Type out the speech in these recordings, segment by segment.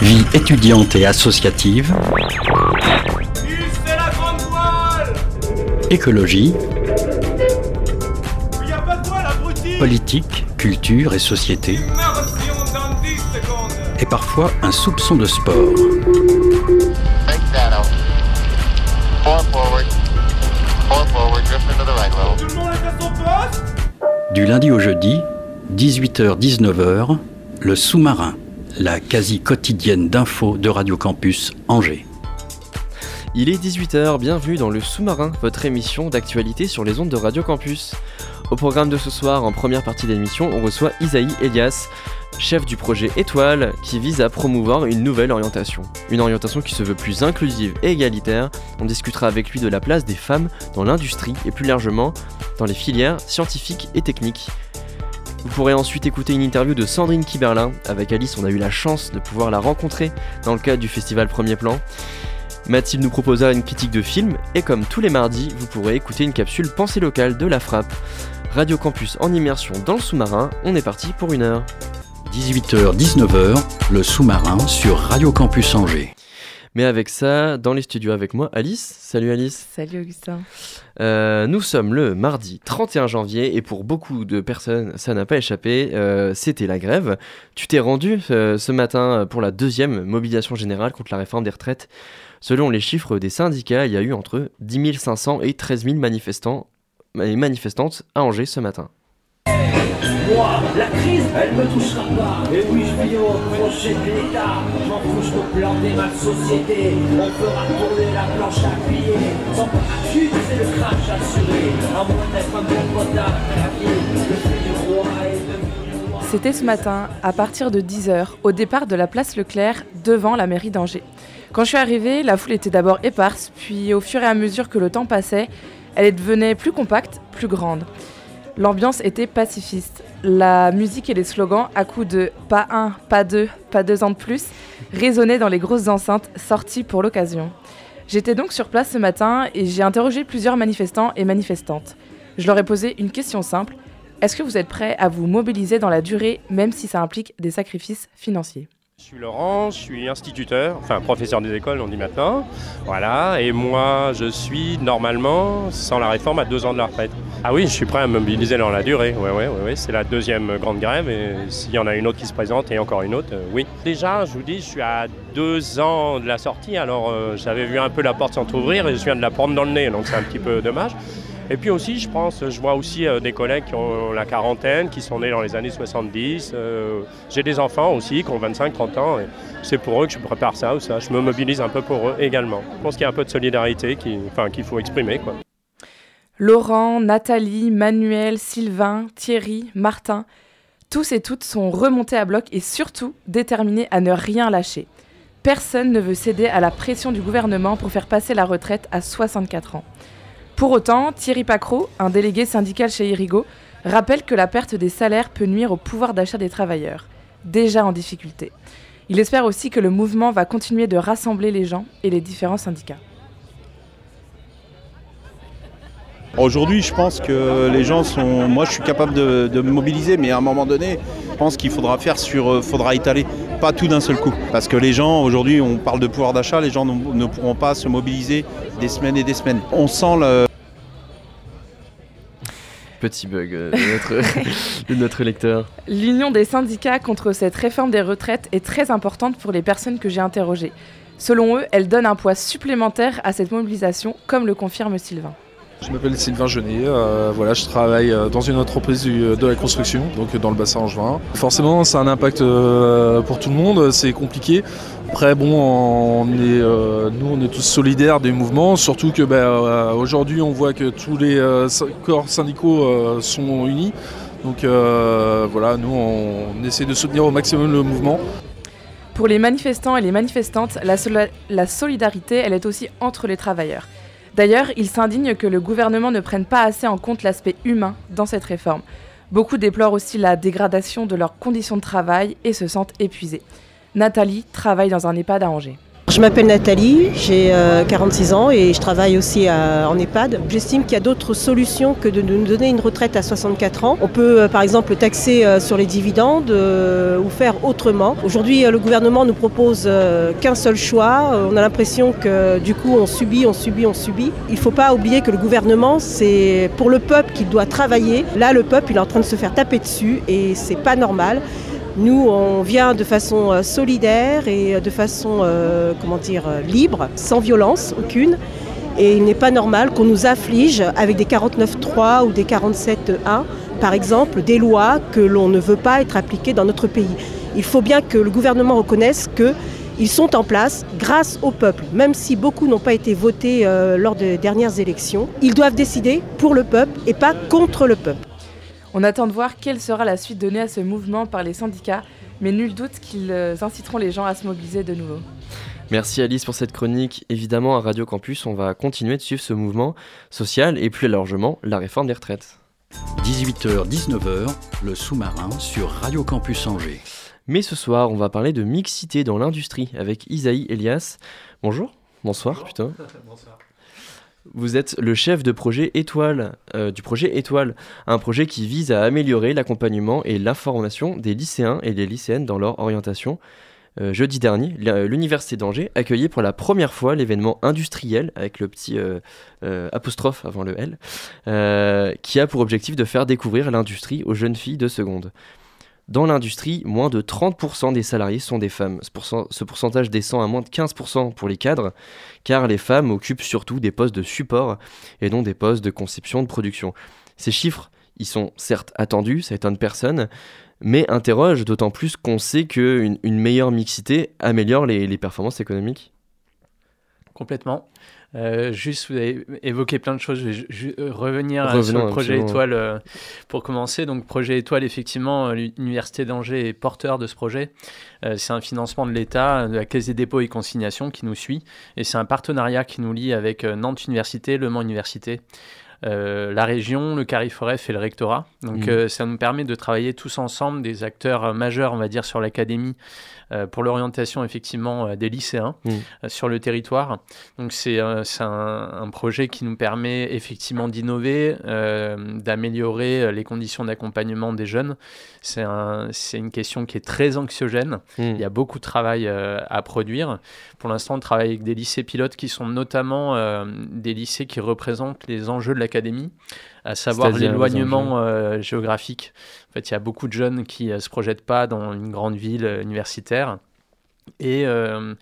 Vie étudiante et associative. Écologie. Politique, culture et société. Et parfois un soupçon de sport. Du lundi au jeudi, 18h-19h, le sous-marin, la quasi quotidienne d'infos de Radio Campus Angers. Il est 18h, bienvenue dans le sous-marin, votre émission d'actualité sur les ondes de Radio Campus. Au programme de ce soir, en première partie d'émission, on reçoit Isaïe Elias, chef du projet Étoile, qui vise à promouvoir une nouvelle orientation. Une orientation qui se veut plus inclusive et égalitaire. On discutera avec lui de la place des femmes dans l'industrie et plus largement dans les filières scientifiques et techniques. Vous pourrez ensuite écouter une interview de Sandrine Kiberlin. Avec Alice, on a eu la chance de pouvoir la rencontrer dans le cadre du festival Premier Plan. Mathilde nous proposa une critique de film et comme tous les mardis, vous pourrez écouter une capsule pensée locale de la frappe. Radio Campus en immersion dans le sous-marin, on est parti pour une heure. 18h-19h, le sous-marin sur Radio Campus Angers. Mais avec ça, dans les studios avec moi, Alice. Salut Alice. Salut Augustin. Euh, nous sommes le mardi 31 janvier et pour beaucoup de personnes, ça n'a pas échappé, euh, c'était la grève. Tu t'es rendu euh, ce matin pour la deuxième mobilisation générale contre la réforme des retraites. Selon les chiffres des syndicats, il y a eu entre 10 500 et 13 000 manifestants et manifestantes à Angers ce matin. La crise, elle me touchera pas. Et oui, je vis au crochet de l'État. Je m'en fous, je peux planter ma société. On fera tourner la planche à plier. Sans parachute, c'est le crash assuré. À moins d'être un bon potard, la vie, le du roi devenu roi. C'était ce matin, à partir de 10h, au départ de la place Leclerc, devant la mairie d'Angers. Quand je suis arrivée, la foule était d'abord éparse, puis au fur et à mesure que le temps passait, elle devenait plus compacte, plus grande. L'ambiance était pacifiste. La musique et les slogans, à coups de pas un, pas deux, pas deux ans de plus, résonnaient dans les grosses enceintes sorties pour l'occasion. J'étais donc sur place ce matin et j'ai interrogé plusieurs manifestants et manifestantes. Je leur ai posé une question simple. Est-ce que vous êtes prêts à vous mobiliser dans la durée, même si ça implique des sacrifices financiers? Je suis Laurent, je suis instituteur, enfin professeur des écoles, on dit maintenant. Voilà, et moi je suis normalement, sans la réforme, à deux ans de la retraite. Ah oui, je suis prêt à me mobiliser dans la durée. Oui, oui, oui, c'est la deuxième grande grève et s'il y en a une autre qui se présente et encore une autre, euh, oui. Déjà, je vous dis, je suis à deux ans de la sortie, alors euh, j'avais vu un peu la porte s'entrouvrir et je viens de la prendre dans le nez, donc c'est un petit peu dommage. Et puis aussi, je pense, je vois aussi euh, des collègues qui ont la quarantaine, qui sont nés dans les années 70. Euh, J'ai des enfants aussi qui ont 25-30 ans. C'est pour eux que je prépare ça ou ça. Je me mobilise un peu pour eux également. Je pense qu'il y a un peu de solidarité qu'il faut exprimer. Laurent, Nathalie, Manuel, Sylvain, Thierry, Martin, tous et toutes sont remontés à bloc et surtout déterminés à ne rien lâcher. Personne ne veut céder à la pression du gouvernement pour faire passer la retraite à 64 ans. Pour autant, Thierry Pacro, un délégué syndical chez Irigo, rappelle que la perte des salaires peut nuire au pouvoir d'achat des travailleurs, déjà en difficulté. Il espère aussi que le mouvement va continuer de rassembler les gens et les différents syndicats. Aujourd'hui, je pense que les gens sont. Moi, je suis capable de, me mobiliser, mais à un moment donné, je pense qu'il faudra faire sur. euh, faudra étaler, pas tout d'un seul coup. Parce que les gens, aujourd'hui, on parle de pouvoir d'achat, les gens ne pourront pas se mobiliser des semaines et des semaines. On sent le. Petit bug euh, de, notre, de notre lecteur. L'union des syndicats contre cette réforme des retraites est très importante pour les personnes que j'ai interrogées. Selon eux, elle donne un poids supplémentaire à cette mobilisation, comme le confirme Sylvain. Je m'appelle Sylvain Genet, euh, voilà, je travaille euh, dans une entreprise du- de la construction, donc euh, dans le bassin angevin. Forcément, ça a un impact euh, pour tout le monde, c'est compliqué. Après, bon, euh, nous, on est tous solidaires des mouvements, surtout que euh, aujourd'hui, on voit que tous les euh, corps syndicaux euh, sont unis. Donc euh, voilà, nous, on essaie de soutenir au maximum le mouvement. Pour les manifestants et les manifestantes, la, la solidarité, elle est aussi entre les travailleurs. D'ailleurs, ils s'indignent que le gouvernement ne prenne pas assez en compte l'aspect humain dans cette réforme. Beaucoup déplorent aussi la dégradation de leurs conditions de travail et se sentent épuisés. Nathalie travaille dans un EHPAD à Angers. Je m'appelle Nathalie, j'ai 46 ans et je travaille aussi en EHPAD. J'estime qu'il y a d'autres solutions que de nous donner une retraite à 64 ans. On peut par exemple taxer sur les dividendes ou faire autrement. Aujourd'hui, le gouvernement nous propose qu'un seul choix. On a l'impression que du coup, on subit, on subit, on subit. Il ne faut pas oublier que le gouvernement, c'est pour le peuple qu'il doit travailler. Là, le peuple, il est en train de se faire taper dessus et c'est pas normal. Nous, on vient de façon euh, solidaire et euh, de façon, euh, comment dire, libre, sans violence aucune. Et il n'est pas normal qu'on nous afflige avec des 49.3 ou des 47.1, par exemple, des lois que l'on ne veut pas être appliquées dans notre pays. Il faut bien que le gouvernement reconnaisse qu'ils sont en place grâce au peuple, même si beaucoup n'ont pas été votés lors des dernières élections. Ils doivent décider pour le peuple et pas contre le peuple. On attend de voir quelle sera la suite donnée à ce mouvement par les syndicats, mais nul doute qu'ils euh, inciteront les gens à se mobiliser de nouveau. Merci Alice pour cette chronique. Évidemment, à Radio Campus, on va continuer de suivre ce mouvement social et plus largement la réforme des retraites. 18h-19h, le sous-marin sur Radio Campus Angers. Mais ce soir, on va parler de mixité dans l'industrie avec Isaïe Elias. Bonjour, bonsoir putain. Bonsoir. Vous êtes le chef euh, du projet Étoile, un projet qui vise à améliorer l'accompagnement et l'information des lycéens et des lycéennes dans leur orientation. Euh, jeudi dernier, l'Université d'Angers accueillait pour la première fois l'événement industriel, avec le petit euh, apostrophe avant le L, qui a pour objectif de faire découvrir l'industrie aux jeunes filles de seconde. Dans l'industrie, moins de 30% des salariés sont des femmes. Ce pourcentage descend à moins de 15% pour les cadres, car les femmes occupent surtout des postes de support et non des postes de conception de production. Ces chiffres, ils sont certes attendus, ça étonne personne, mais interrogent d'autant plus qu'on sait qu'une une meilleure mixité améliore les performances économiques. Complètement. Euh, juste, vous avez évoqué plein de choses. Je vais euh, revenir sur le projet Étoile euh, pour commencer. Donc, projet Étoile, effectivement, l'Université d'Angers est porteur de ce projet. c'est un financement de l'État, de la Caisse des dépôts et consignations qui nous suit. Et c'est un partenariat qui nous lie avec Nantes Université, Le Mans Université. La région, le Cariforef et le rectorat. Donc mmh. ça nous permet de travailler tous ensemble, des acteurs majeurs, on va dire, sur l'académie, euh, pour l'orientation effectivement euh, des lycéens mmh. euh, sur le territoire. Donc c'est un, un, projet qui nous permet effectivement d'innover, d'améliorer les conditions d'accompagnement des jeunes. C'est un, une question qui est très anxiogène. Mmh. Il y a beaucoup de travail à produire. Pour l'instant, on travaille avec des lycées pilotes qui sont notamment des lycées qui représentent les enjeux de l'académie à savoir l'éloignement géographique. En fait, il y a beaucoup de jeunes qui ne se projettent pas dans une grande ville universitaire. Et euh,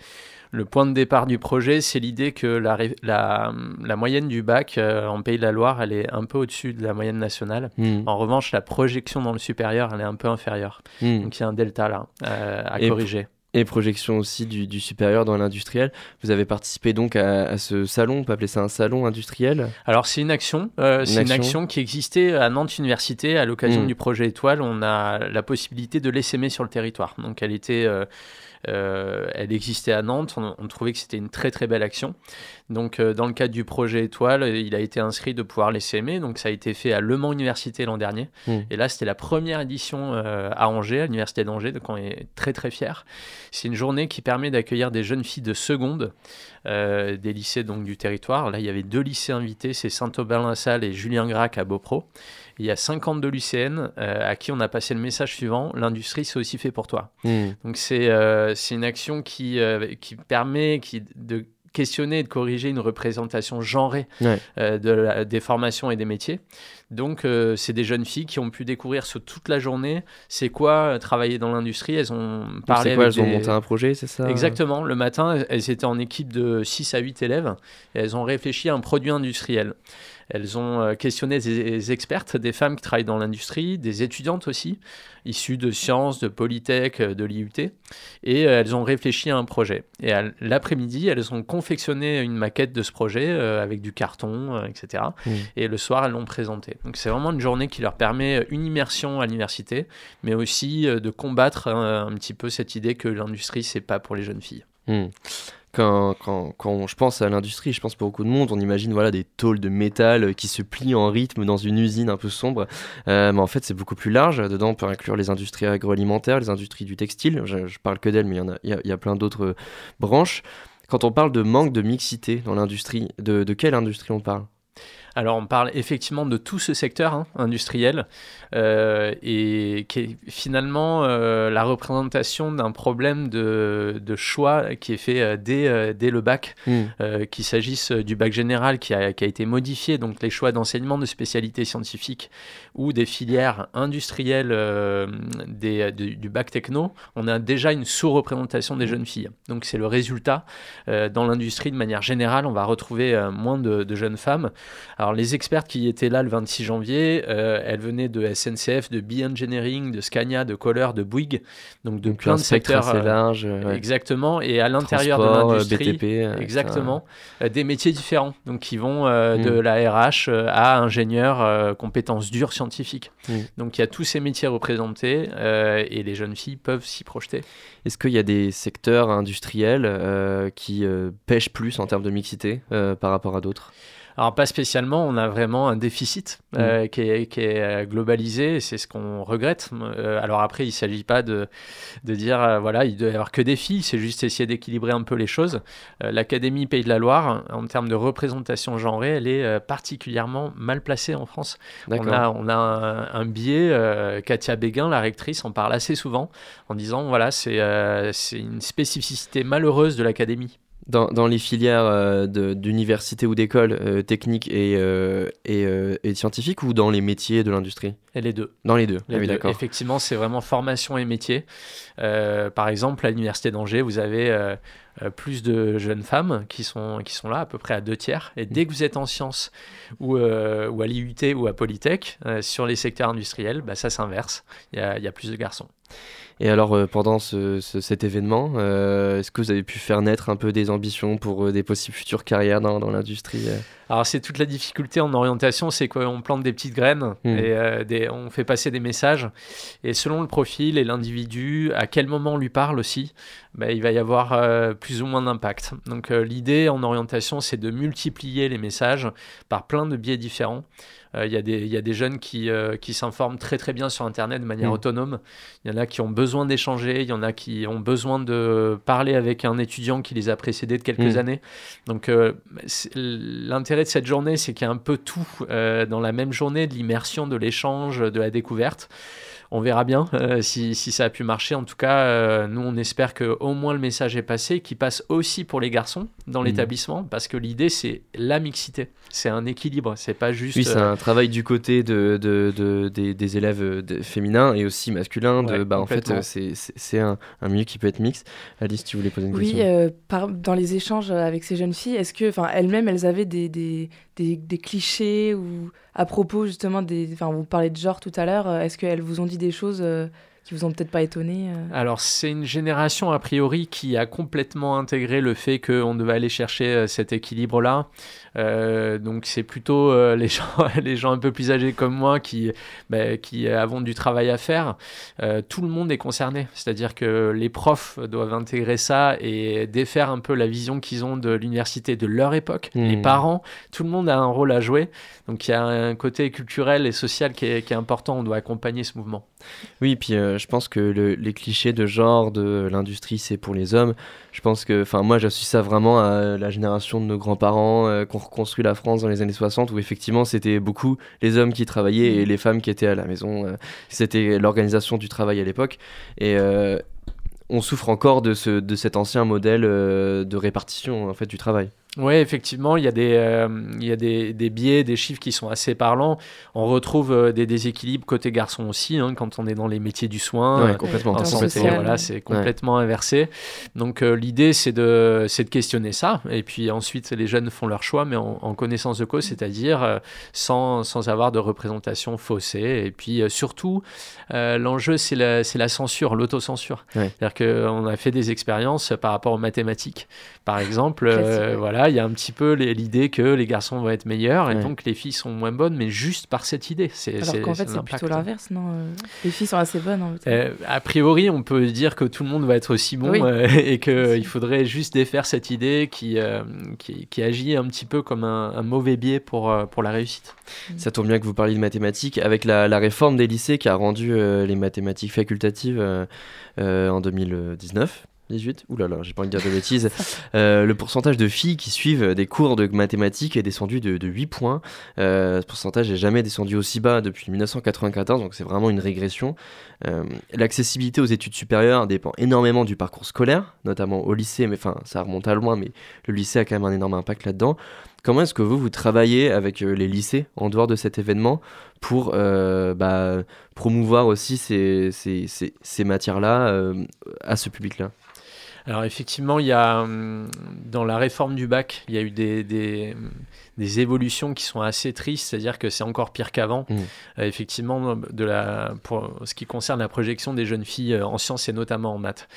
le point de départ du projet, c'est l'idée que la, la, moyenne du bac euh, en Pays de la Loire, elle est un peu au-dessus de la moyenne nationale. Hmm. En revanche, la projection dans le supérieur, elle est un peu inférieure. Hmm. Donc il y a un delta là euh, à corriger et projection aussi du, supérieur dans l'industriel. Vous avez participé donc à, ce salon, on peut appeler ça un salon industriel Alors c'est une action, c'est une action qui existait à Nantes Université à l'occasion hmm. du projet Étoile. On a la possibilité de l'essaimer sur le territoire. Donc elle était euh, elle existait à Nantes, on, trouvait que c'était une très très belle action. Donc euh, dans le cadre du projet Étoile, il a été inscrit de pouvoir les s'aimer, donc ça a été fait à Le Mans Université l'an dernier. Hmm. Et là c'était la première édition euh, à Angers, à l'Université d'Angers, donc on est très très fiers. C'est une journée qui permet d'accueillir des jeunes filles de seconde, des lycées donc du territoire. Là il y avait deux lycées invités, c'est Saint-Aubin-la-Salle et Julien Gracq à Beaupro il y a 52 lycéennes euh, à qui on a passé le message suivant l'industrie, c'est aussi fait pour toi. Hmm. Donc, c'est euh, une action qui, euh, qui permet qui, de questionner et de corriger une représentation genrée de des formations et des métiers. Donc, c'est des jeunes filles qui ont pu découvrir sur toute la journée c'est quoi travailler dans l'industrie. Elles ont parlé. Quoi, elles ont monté un projet, c'est ça? Exactement. Le matin, elles étaient en équipe de 6 à 8 élèves et elles ont réfléchi à un produit industriel. Elles ont euh, questionné des expertes, des femmes qui travaillent dans l'industrie, des étudiantes aussi, issues de sciences, de Polytech, euh, de l'IUT, et euh, elles ont réfléchi à un projet. Et l'après-midi, elles ont confectionné une maquette de ce projet avec du carton, etc. Mmh. Et le soir, elles l'ont présenté. Donc c'est vraiment une journée qui leur permet une immersion à l'université, mais aussi de combattre un, petit peu cette idée que l'industrie, c'est pas pour les jeunes filles. Mmh quand, je pense à l'industrie, je pense pour beaucoup de monde, on imagine voilà, des tôles de métal qui se plient en rythme dans une usine un peu sombre. Euh, mais en fait, c'est beaucoup plus large. Dedans, on peut inclure les industries agroalimentaires, les industries du textile. Je, je parle que d'elles, mais il y, a, y a, plein d'autres branches. Quand on parle de manque de mixité dans l'industrie, de quelle industrie on parle? Alors on parle effectivement de tout ce secteur hein, industriel euh, et qui est finalement euh, la représentation d'un problème de, choix qui est fait euh, dès, dès, le bac, hmm. qu'il s'agisse du bac général qui a, qui a, été modifié, donc les choix d'enseignement de spécialités scientifiques ou des filières industrielles des, du, bac techno, on a déjà une sous-représentation des jeunes filles. Donc c'est le résultat. dans l'industrie de manière générale, on va retrouver moins de, de jeunes femmes. Alors les expertes qui étaient là le 26 janvier, euh, elles venaient de SNCF, de B-Engineering, de Scania, de Kohler, de Bouygues, donc de plein de secteurs assez euh, large. Exactement, et à l'intérieur de l'industrie, BTP, exactement, euh, des métiers différents, donc qui vont de mm. la RH à ingénieur, compétences dures scientifiques. Mm. Donc il y a tous ces métiers représentés et les jeunes filles peuvent s'y projeter. Est-ce qu'il y a des secteurs industriels qui pêchent plus en termes de mixité par rapport à d'autres? Alors pas spécialement, on a vraiment un déficit euh, mm. qui, est, qui, est, euh, globalisé, c'est ce qu'on regrette. Euh, alors après, il ne s'agit pas de, de dire, voilà, il doit y avoir que des filles, c'est juste essayer d'équilibrer un peu les choses. L'Académie Pays de la Loire, en termes de représentation genrée, elle est particulièrement mal placée en France. On a, on a un, biais, Katia Béguin, la rectrice, en parle assez souvent, en disant, voilà, c'est une spécificité malheureuse de l'Académie dans, les filières euh, d'université ou d'école euh, techniques et, euh, et, scientifiques ou dans les métiers de l'industrie? Les deux. Dans les deux, ah Effectivement, c'est vraiment formation et métier. par exemple, à l'université d'Angers, vous avez plus de jeunes femmes qui sont, qui sont là, à peu près à deux tiers. Et dès que vous êtes en sciences ou, ou à l'IUT ou à Polytech, sur les secteurs industriels, bah, ça s'inverse. Il y a, y a plus de garçons. Et alors, euh, pendant ce, cet événement, euh, est-ce que vous avez pu faire naître un peu des ambitions pour euh, des possibles futures carrières dans, dans l'industrie Alors, c'est toute la difficulté en orientation, c'est qu'on plante des petites graines hmm. et des, on fait passer des messages. Et selon le profil et l'individu, à quel moment on lui parle aussi, bah, il va y avoir plus ou moins d'impact. Donc, l'idée en orientation, c'est de multiplier les messages par plein de biais différents. Euh, il y, y, a des jeunes qui, euh, qui s'informent très très bien sur Internet de manière mm. autonome. Il y en a qui ont besoin d'échanger, il y en a qui ont besoin de parler avec un étudiant qui les a précédés de quelques mm. années. Donc euh, l'intérêt de cette journée, c'est qu'il y a un peu tout dans la même journée, de l'immersion, de l'échange, de la découverte on verra bien euh, si, ça a pu marcher. En tout cas, euh, nous, on espère que au moins le message est passé, qu'il passe aussi pour les garçons dans mhm. l'établissement, parce que l'idée, c'est la mixité. C'est un équilibre, c'est pas juste. Oui, c'est euh, un travail du côté de, des, élèves féminins et aussi masculins. De, bah, en fait, c'est un, un, milieu qui peut être mixte. Alice, tu voulais poser une question? Oui, dans les échanges avec ces jeunes filles, est-ce que, elles-mêmes, elles avaient des, des, des clichés ou à propos justement des. Enfin, vous parlez de genre tout à l'heure. Est-ce qu'elles vous ont dit des choses euh, qui vous ont peut-être pas étonné euh Alors, c'est une génération a priori qui a complètement intégré le fait qu'on devait aller chercher cet équilibre-là. Euh, donc c'est plutôt euh, les, gens, les gens un peu plus âgés comme moi qui, bah, qui avons du travail à faire. Euh, tout le monde est concerné, c'est-à-dire que les profs doivent intégrer ça et défaire un peu la vision qu'ils ont de l'université de leur époque. Les hmm. parents, tout le monde a un rôle à jouer. Donc il y a un côté culturel et social qui est, qui est important. On doit accompagner ce mouvement. Oui, puis je pense que les clichés de genre de l'industrie, c'est pour les hommes. Je pense que, enfin, moi, j'associe ça vraiment à la génération de nos grands-parents qu'on construit la France dans les années 60 où effectivement c'était beaucoup les hommes qui travaillaient et mm. les femmes qui étaient à la maison. Euh, c'était l'organisation du travail à l'époque. Et euh, on souffre encore de, ce, de cet ancien modèle euh, de répartition en fait, du travail. Oui, effectivement, il y a, des, euh, il y a des, des, biais, des chiffres qui sont assez parlants. On retrouve euh, des déséquilibres côté garçon aussi, hein, quand on est dans les métiers du soin. Ouais, complètement. voilà, c'est complètement inversé. Donc euh, l'idée, c'est de, de questionner ça. Et puis ensuite, les jeunes font leur choix, mais en, connaissance de cause, c'est-à-dire sans, sans, avoir de représentation faussée. Et puis surtout, l'enjeu, c'est la, la censure, l'autocensure. C'est-à-dire qu'on a fait des expériences par rapport aux mathématiques. Par exemple, voilà il y a un petit peu l'idée que les garçons vont être meilleurs et donc les filles sont moins bonnes, mais juste par cette idée. C'est, Alors qu'en fait, c'est plutôt l'inverse, non euh, Les filles sont assez bonnes. En euh, a priori, on peut dire que tout le monde va être aussi bon euh, et qu'il faudrait juste défaire cette idée qui, qui, agit un petit peu comme un, mauvais biais pour, pour la réussite. Mm. Ça tombe bien que vous parliez de mathématiques. Avec la, la réforme des lycées qui a rendu les mathématiques facultatives en 2019, 18 Ouh là là, j'ai pas envie de dire de bêtises. le pourcentage de filles qui suivent des cours de mathématiques est descendu de, de 8 points. ce pourcentage n'est jamais descendu aussi bas depuis 1994, donc c'est vraiment une régression. L'accessibilité aux études supérieures dépend énormément du parcours scolaire, notamment au lycée, mais enfin ça remonte à loin, mais le lycée a quand même un énorme impact là-dedans. Comment est-ce que vous, vous travaillez avec euh, les lycées en dehors de cet événement pour euh, bah, promouvoir aussi ces, matières-là euh, à ce public-là? Alors effectivement, il y a hum, dans la réforme du bac, il y a eu des, des, des évolutions qui sont assez tristes, c'est-à-dire que c'est encore pire qu'avant. Mmh. Euh, effectivement, de la, pour ce qui concerne la projection des jeunes filles euh, en sciences et notamment en maths.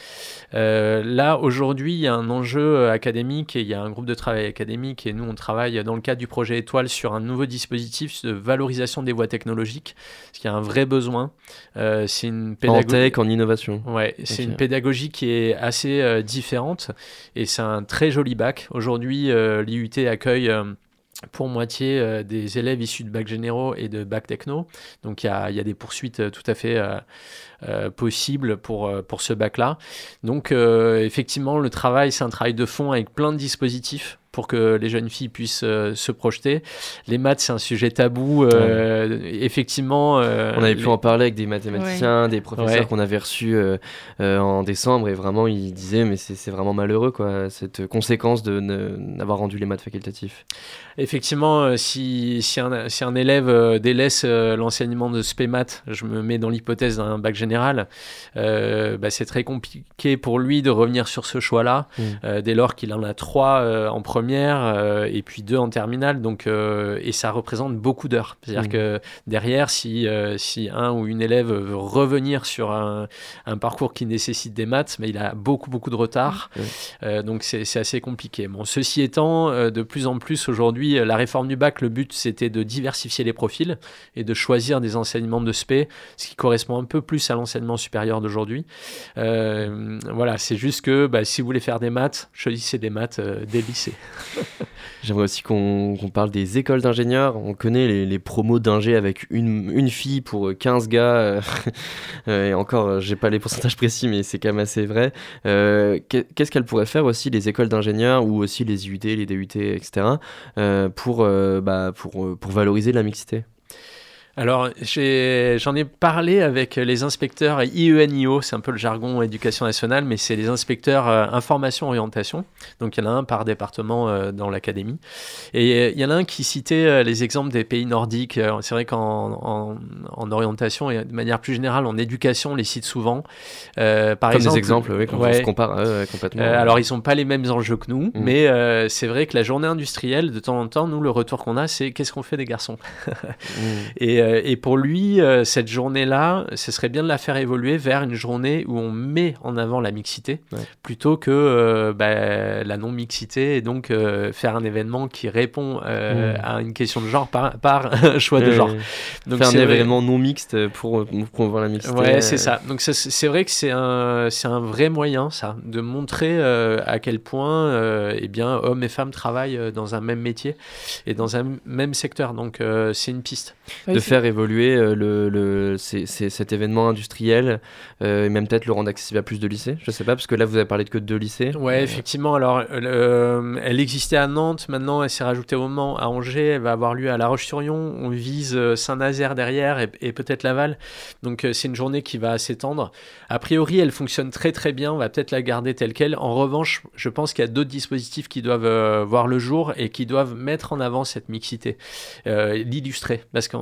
Euh, là, aujourd'hui, il y a un enjeu académique et il y a un groupe de travail académique et nous, on travaille dans le cadre du projet Étoile sur un nouveau dispositif de valorisation des voies technologiques, parce qu'il y a un vrai besoin. c'est une pédagogie... En tech, en innovation. Ouais, c'est une pédagogie qui est assez différente et c'est un très joli bac. Aujourd'hui, l'IUT accueille pour moitié euh, des élèves issus de bac généraux et de bac techno. Donc il y a, des poursuites euh, tout à fait euh, possibles pour, pour ce bac-là. Donc effectivement, le travail, c'est un travail de fond avec plein de dispositifs pour que les jeunes filles puissent euh, se projeter. Les maths, c'est un sujet tabou. Euh, effectivement. Euh, on avait pu en parler avec des mathématiciens, des professeurs qu'on avait reçus en décembre, et vraiment, ils disaient, mais c'est vraiment malheureux, quoi, cette conséquence de n'avoir rendu les maths facultatifs. Effectivement, si, si, un, si un élève délaisse l'enseignement de spé maths, je me mets dans l'hypothèse d'un bac général, bah, c'est très compliqué pour lui de revenir sur ce choix-là, mmh. dès lors qu'il en a trois en première euh, et puis deux en terminale. Donc, euh, et ça représente beaucoup d'heures. C'est-à-dire mmh. que derrière, si, euh, si un ou une élève veut revenir sur un, un, parcours qui nécessite des maths, mais il a beaucoup, beaucoup de retard. Mmh. donc, c'est assez compliqué. Bon, ceci étant, de plus en plus aujourd'hui, la réforme du bac, le but, c'était de diversifier les profils et de choisir des enseignements de SP, ce qui correspond un peu plus à l'enseignement supérieur d'aujourd'hui. voilà, c'est juste que bah, si vous voulez faire des maths, choisissez des maths des lycées. J'aimerais aussi qu'on parle des écoles d'ingénieurs. On connaît les, promos d'ingé avec une, une, fille pour 15 gars. Euh, et encore, euh, j'ai pas les pourcentages précis, mais c'est quand même assez vrai. Euh, qu'est-ce qu'elles pourraient faire aussi, les écoles d'ingénieurs ou aussi les IUT, les DUT, etc., pour, bah, pour, pour valoriser la mixité? Alors, j'en ai, parlé avec les inspecteurs IENIO, c'est un peu le jargon éducation nationale, mais c'est les inspecteurs euh, information orientation. Donc, il y en a un par département euh, dans l'académie. Et euh, il y en a un qui citait les exemples des pays nordiques. C'est vrai qu'en en, orientation et de manière plus générale en éducation, on les cite souvent. par Comme exemple, des exemples, oui, quand on se compare complètement. alors, ils sont pas les mêmes enjeux que nous, mmh. mais c'est vrai que la journée industrielle, de temps en temps, nous, le retour qu'on a, c'est qu'est-ce qu'on fait des garçons? Mmh. Et euh, et pour lui, euh, cette journée-là, ce serait bien de la faire évoluer vers une journée où on met en avant la mixité plutôt que euh, bah, la non-mixité et donc faire un événement qui répond mmh. à une question de genre par, par choix de genre. Donc faire un événement non mixte pour promouvoir la mixité. Ouais, c'est ça. Donc c'est vrai que c'est un, un vrai moyen, ça, de montrer à quel point eh bien, hommes et femmes travaillent dans un même métier et dans un même secteur. Donc c'est une piste. de faire évoluer euh, le, le cet événement industriel euh, et même peut-être le rendre accessible à plus de lycées Je sais pas, parce que là vous avez parlé de que de deux lycées. Ouais, effectivement. Alors, euh, elle existait à Nantes, maintenant elle s'est rajoutée au Mans, à Angers, elle va avoir lieu à La Roche-sur-Yon. On vise Saint-Nazaire derrière et, peut-être Laval. Donc c'est une journée qui va s'étendre. A priori, elle fonctionne très très bien. On va peut-être la garder telle quelle. En revanche, je pense qu'il y a d'autres dispositifs qui doivent voir le jour et qui doivent mettre en avant cette mixité, l'illustrer, parce que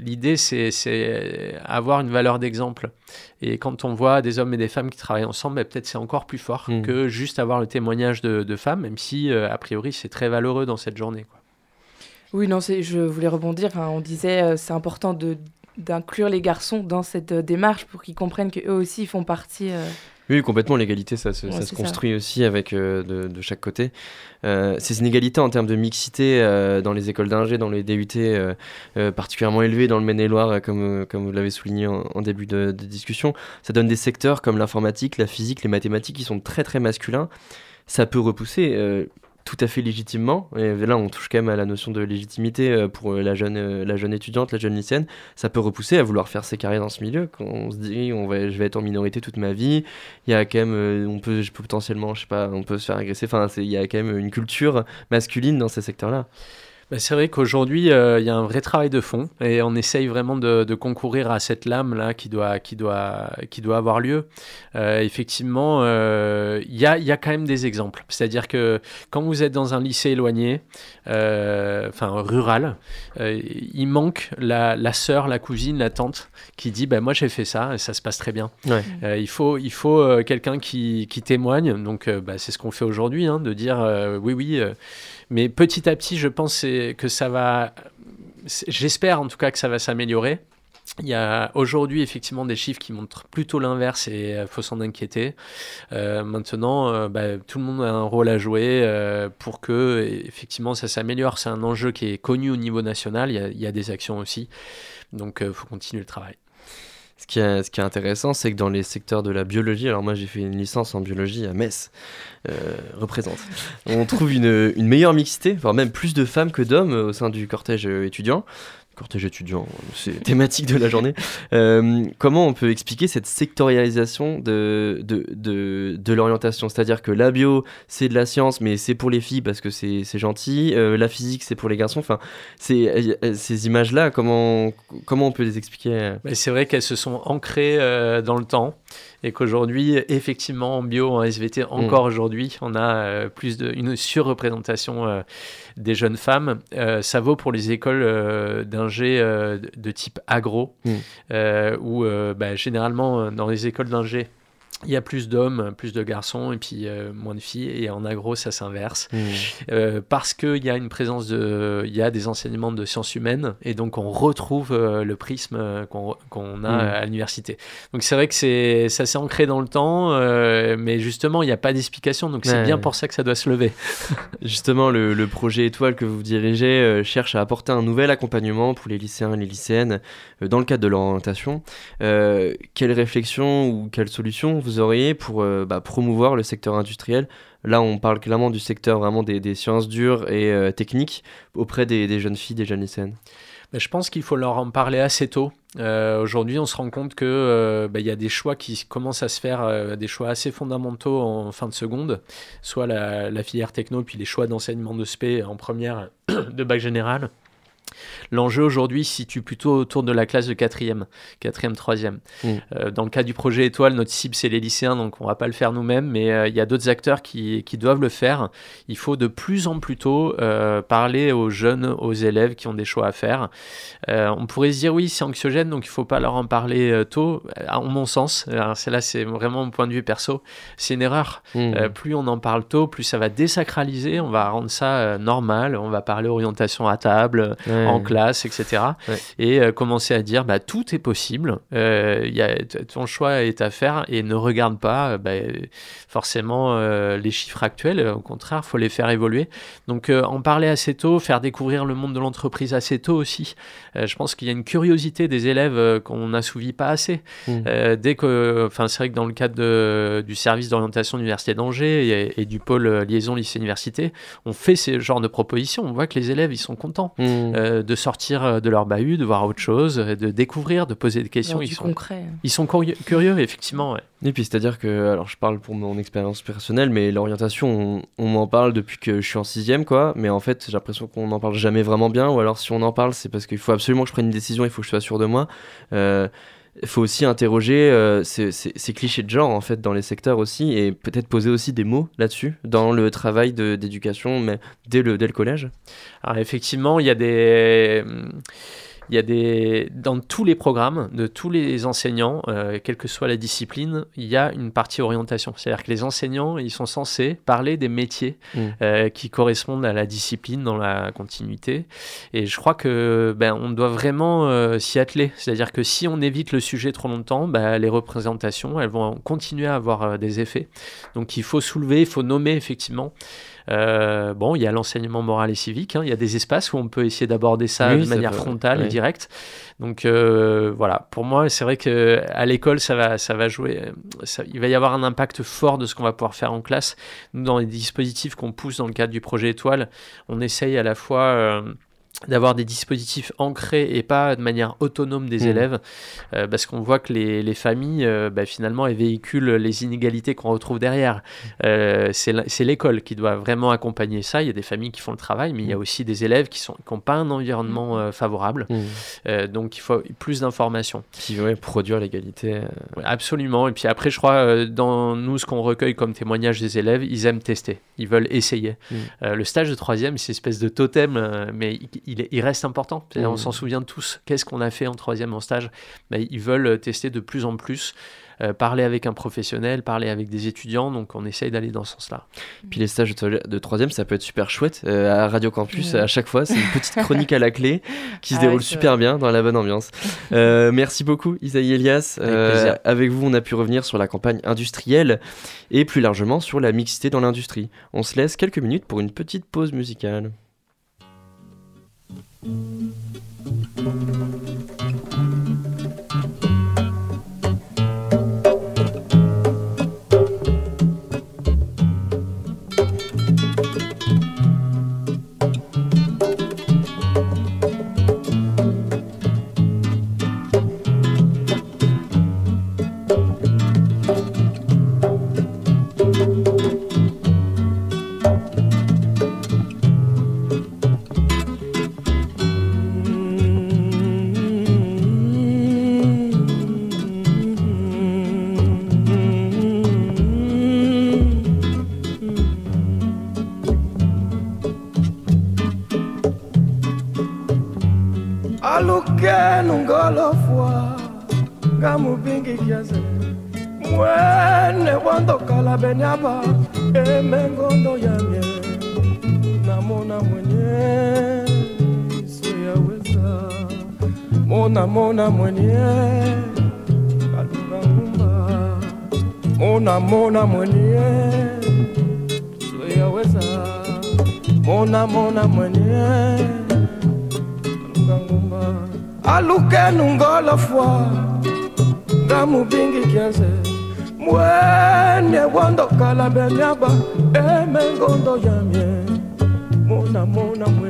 l'idée, c'est avoir une valeur d'exemple. Et quand on voit des hommes et des femmes qui travaillent ensemble, ben, peut-être c'est encore plus fort mmh. que juste avoir le témoignage de, femmes, même si, euh, a priori, c'est très valeureux dans cette journée. Quoi. Oui, non, je voulais rebondir. on disait euh, c'est important de d'inclure les garçons dans cette euh, démarche pour qu'ils comprennent qu'eux aussi font partie oui, complètement. L'égalité, ça, se, ça se construit aussi avec euh, de, de, chaque côté. Euh, ces inégalités en termes de mixité euh, dans les écoles d'ingé, dans les DUT, particulièrement élevées dans le Maine-et-Loire, comme, comme vous l'avez souligné en, début de, de, discussion, ça donne des secteurs comme l'informatique, la physique, les mathématiques qui sont très très masculins. Ça peut repousser tout à fait légitimement. Et là, on touche quand même à la notion de légitimité euh, pour la jeune, la jeune étudiante, la jeune lycéenne. Ça peut repousser à vouloir faire ses carrières dans ce milieu. Quand on se dit, on va, je vais être en minorité toute ma vie, il y a quand même, on peut, potentiellement, je sais pas, on peut se faire agresser. Enfin, il y a quand même une culture masculine dans ces secteurs-là. Bah, c'est vrai qu'aujourd'hui, euh, il y a un vrai travail de fond et on essaye vraiment de, concourir à cette lame-là qui doit, qui, doit, qui doit avoir lieu. Euh, effectivement, euh, il y, a, y, a, quand même des exemples. C'est-à-dire que quand vous êtes dans un lycée éloigné, enfin rural, il manque la, la sœur, la cousine, la tante qui dit bah, Moi j'ai fait ça et ça se passe très bien. il faut, il faut quelqu'un qui, qui, témoigne. Donc bah, c'est ce qu'on fait aujourd'hui, hein, de dire Oui, oui mais petit à petit, je pense que ça va. J'espère en tout cas que ça va s'améliorer. Il y a aujourd'hui effectivement des chiffres qui montrent plutôt l'inverse et il euh, faut s'en inquiéter. Euh, maintenant, euh, bah, tout le monde a un rôle à jouer pour que effectivement ça s'améliore. C'est un enjeu qui est connu au niveau national. Il y a, il y a des actions aussi, donc il faut continuer le travail. Ce qui est, intéressant, c'est que dans les secteurs de la biologie, alors moi j'ai fait une licence en biologie à Metz, euh, représente, on trouve une, une meilleure mixité, voire même plus de femmes que d'hommes au sein du cortège étudiant cortège étudiant, c'est thématique de la journée. Euh, comment on peut expliquer cette sectorialisation de, de, de, l'orientation? C'est-à-dire que la bio, c'est de la science, mais c'est pour les filles parce que c'est gentil. Euh, la physique, c'est pour les garçons. Enfin, euh, ces images-là, comment, comment on peut les expliquer? C'est vrai qu'elles se sont ancrées dans le temps et qu'aujourd'hui, effectivement, en bio, en SVT, encore mm. aujourd'hui, on a euh, plus de, une surreprésentation euh, des jeunes femmes. Euh, ça vaut pour les écoles d'ingé de type agro, mm. où bah, généralement, dans les écoles d'ingé, il y a plus d'hommes, plus de garçons et puis euh, moins de filles. Et en agro, ça s'inverse. Mmh. Euh, parce qu'il y a une présence de. Il y a des enseignements de sciences humaines et donc on retrouve euh, le prisme qu'on a mmh. à l'université. Donc c'est vrai que ça s'est ancré dans le temps, mais justement, il n'y a pas d'explication. Donc c'est bien pour ça que ça doit se lever. justement, le, le, projet Étoile que vous dirigez cherche à apporter un nouvel accompagnement pour les lycéens et les lycéennes dans le cadre de l'orientation. quelle réflexion ou quelle solution vous auriez pour euh, bah, promouvoir le secteur industriel Là, on parle clairement du secteur vraiment des, sciences dures et euh, techniques auprès des, jeunes filles, des jeunes lycéennes. Je pense qu'il faut leur en parler assez tôt. Euh, aujourd'hui, on se rend compte qu'il bah, y a des choix qui commencent à se faire, des choix assez fondamentaux en fin de seconde, soit la, la filière techno, puis les choix d'enseignement de SP en première de bac général. L'enjeu aujourd'hui se situe plutôt autour de la classe de quatrième, quatrième, troisième. Mm. Euh, dans le cas du projet Étoile, notre cible c'est les lycéens, donc on va pas le faire nous-mêmes, mais euh, il y a d'autres acteurs qui, qui, doivent le faire. Il faut de plus en plus tôt euh, parler aux jeunes, aux élèves qui ont des choix à faire. on pourrait se dire oui, c'est anxiogène, donc il faut pas leur en parler tôt. À mon sens, c'est là, c'est vraiment mon point de vue perso, c'est une erreur. Mm. plus on en parle tôt, plus ça va désacraliser, on va rendre ça normal, on va parler orientation à table en classe, etc. Et euh, commencer à dire bah, tout est possible, euh, y a, ton choix est à faire et ne regarde pas euh, bah, forcément euh, les chiffres actuels, au contraire, faut les faire évoluer. Donc en parler assez tôt, faire découvrir le monde de l'entreprise assez tôt aussi. je pense qu'il y a une curiosité des élèves qu'on n'assouvit pas assez. Mmh. dès que, enfin c'est vrai que dans le cadre de, du service d'orientation université d'Angers et, du pôle liaison lycée-université, on fait ce genre de propositions. On voit que les élèves ils sont contents. Mmh de sortir euh, de leur bahut, de voir autre chose, de découvrir, de poser des questions. ils, sont, ils sont curieux, effectivement. Et puis c'est-à-dire que, alors je parle pour mon expérience personnelle, mais l'orientation, on, m'en parle depuis que je suis en sixième, quoi. Mais en fait, j'ai l'impression qu'on n'en parle jamais vraiment bien. Ou alors si on en parle, c'est parce qu'il faut absolument que je prenne une décision, il faut que je sois sûr de moi. Euh, il faut aussi interroger euh, ces, clichés de genre en fait dans les secteurs aussi et peut-être poser aussi des mots là-dessus dans le travail d'éducation mais dès le, dès le collège. Alors effectivement, il y a des il y a des dans tous les programmes de tous les enseignants, euh, quelle que soit la discipline, il y a une partie orientation. C'est-à-dire que les enseignants, ils sont censés parler des métiers mmh. euh, qui correspondent à la discipline dans la continuité. Et je crois que ben on doit vraiment euh, s'y atteler. C'est-à-dire que si on évite le sujet trop longtemps, ben, les représentations, elles vont continuer à avoir des effets. Donc il faut soulever, il faut nommer effectivement bon, il y a l'enseignement moral et civique, hein. il y a des espaces où on peut essayer d'aborder ça de manière frontale et directe. Donc voilà, pour moi, c'est vrai qu'à l'école, ça va, ça va jouer, il va y avoir un impact fort de ce qu'on va pouvoir faire en classe. Nous, dans les dispositifs qu'on pousse dans le cadre du projet Étoile, on essaye à la fois d'avoir des dispositifs ancrés et pas de manière autonome des mmh. élèves, euh, parce qu'on voit que les, les familles, euh, bah, finalement, elles véhiculent les inégalités qu'on retrouve derrière. Euh, c'est l'école qui doit vraiment accompagner ça. Il y a des familles qui font le travail, mais il y a mmh. aussi des élèves qui n'ont pas un environnement mmh. favorable. donc il faut plus d'informations. Qui veulent produire l'égalité. absolument. Et puis après, je crois, dans nous, ce qu'on recueille comme témoignage des élèves, ils aiment tester. Ils veulent essayer. le stage de troisième, c'est une espèce de totem, mais il, reste important. On mmh. s'en souvient tous. Qu'est-ce qu'on a fait en troisième en stage? Ben, Ils veulent tester de plus en plus. Euh, parler avec un professionnel, parler avec des étudiants, donc on essaye d'aller dans ce sens-là. Puis les stages de troisième, ça peut être super chouette. Euh, à Radio Campus, à chaque fois, c'est une petite chronique à la clé qui se ah déroule super bien dans la bonne ambiance. Euh, merci beaucoup, Isaïe Elias. Avec, avec vous, on a pu revenir sur la campagne industrielle et plus largement sur la mixité dans l'industrie. On se laisse quelques minutes pour une petite pause musicale. Thank you. mona mwenye zoyaweza mona mona mwenye lukangumba aluke nungola fwa. Ngamubingi kiaze mwene wondo kala bemiaba emengondo yamye mona mona mwenye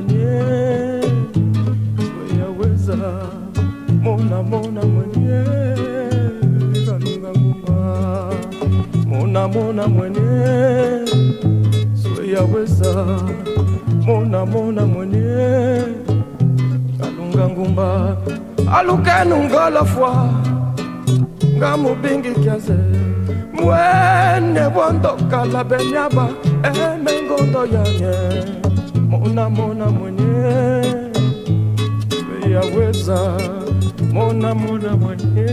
wondokala benyaba emengondo eh, yanye. Mona mona mwenye. Weyaweza mona mona mwenye.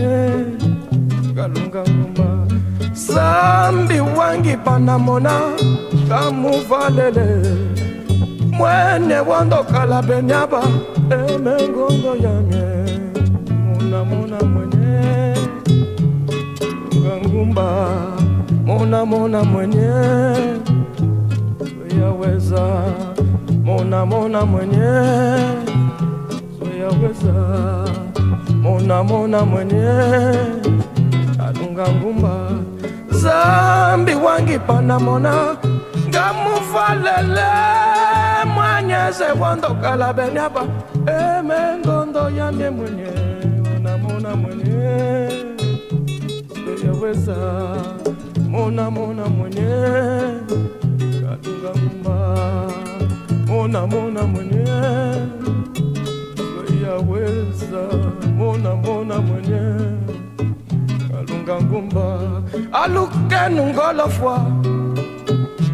Galunga nguma sambi wangi panamona kamuvalele mwene wondokala benyaba emengondo eh, yanye. Mona mona mwenye. Ngumba mona mona mwenye. Yaweza mona mona mwenye. Yaweza mona mona mwenye. Adunga ngumba. Zambi wangi pana mona. Ngamufalele mwanyeze wandokala benyaba emengondo yamye mwenye. Mona mona mwenye. Yaweza mona mona mwenye kadunga ngumba mona mona mwenye yaweza mona mona mwenye kalunga ngumba. Alukenu ngolofwa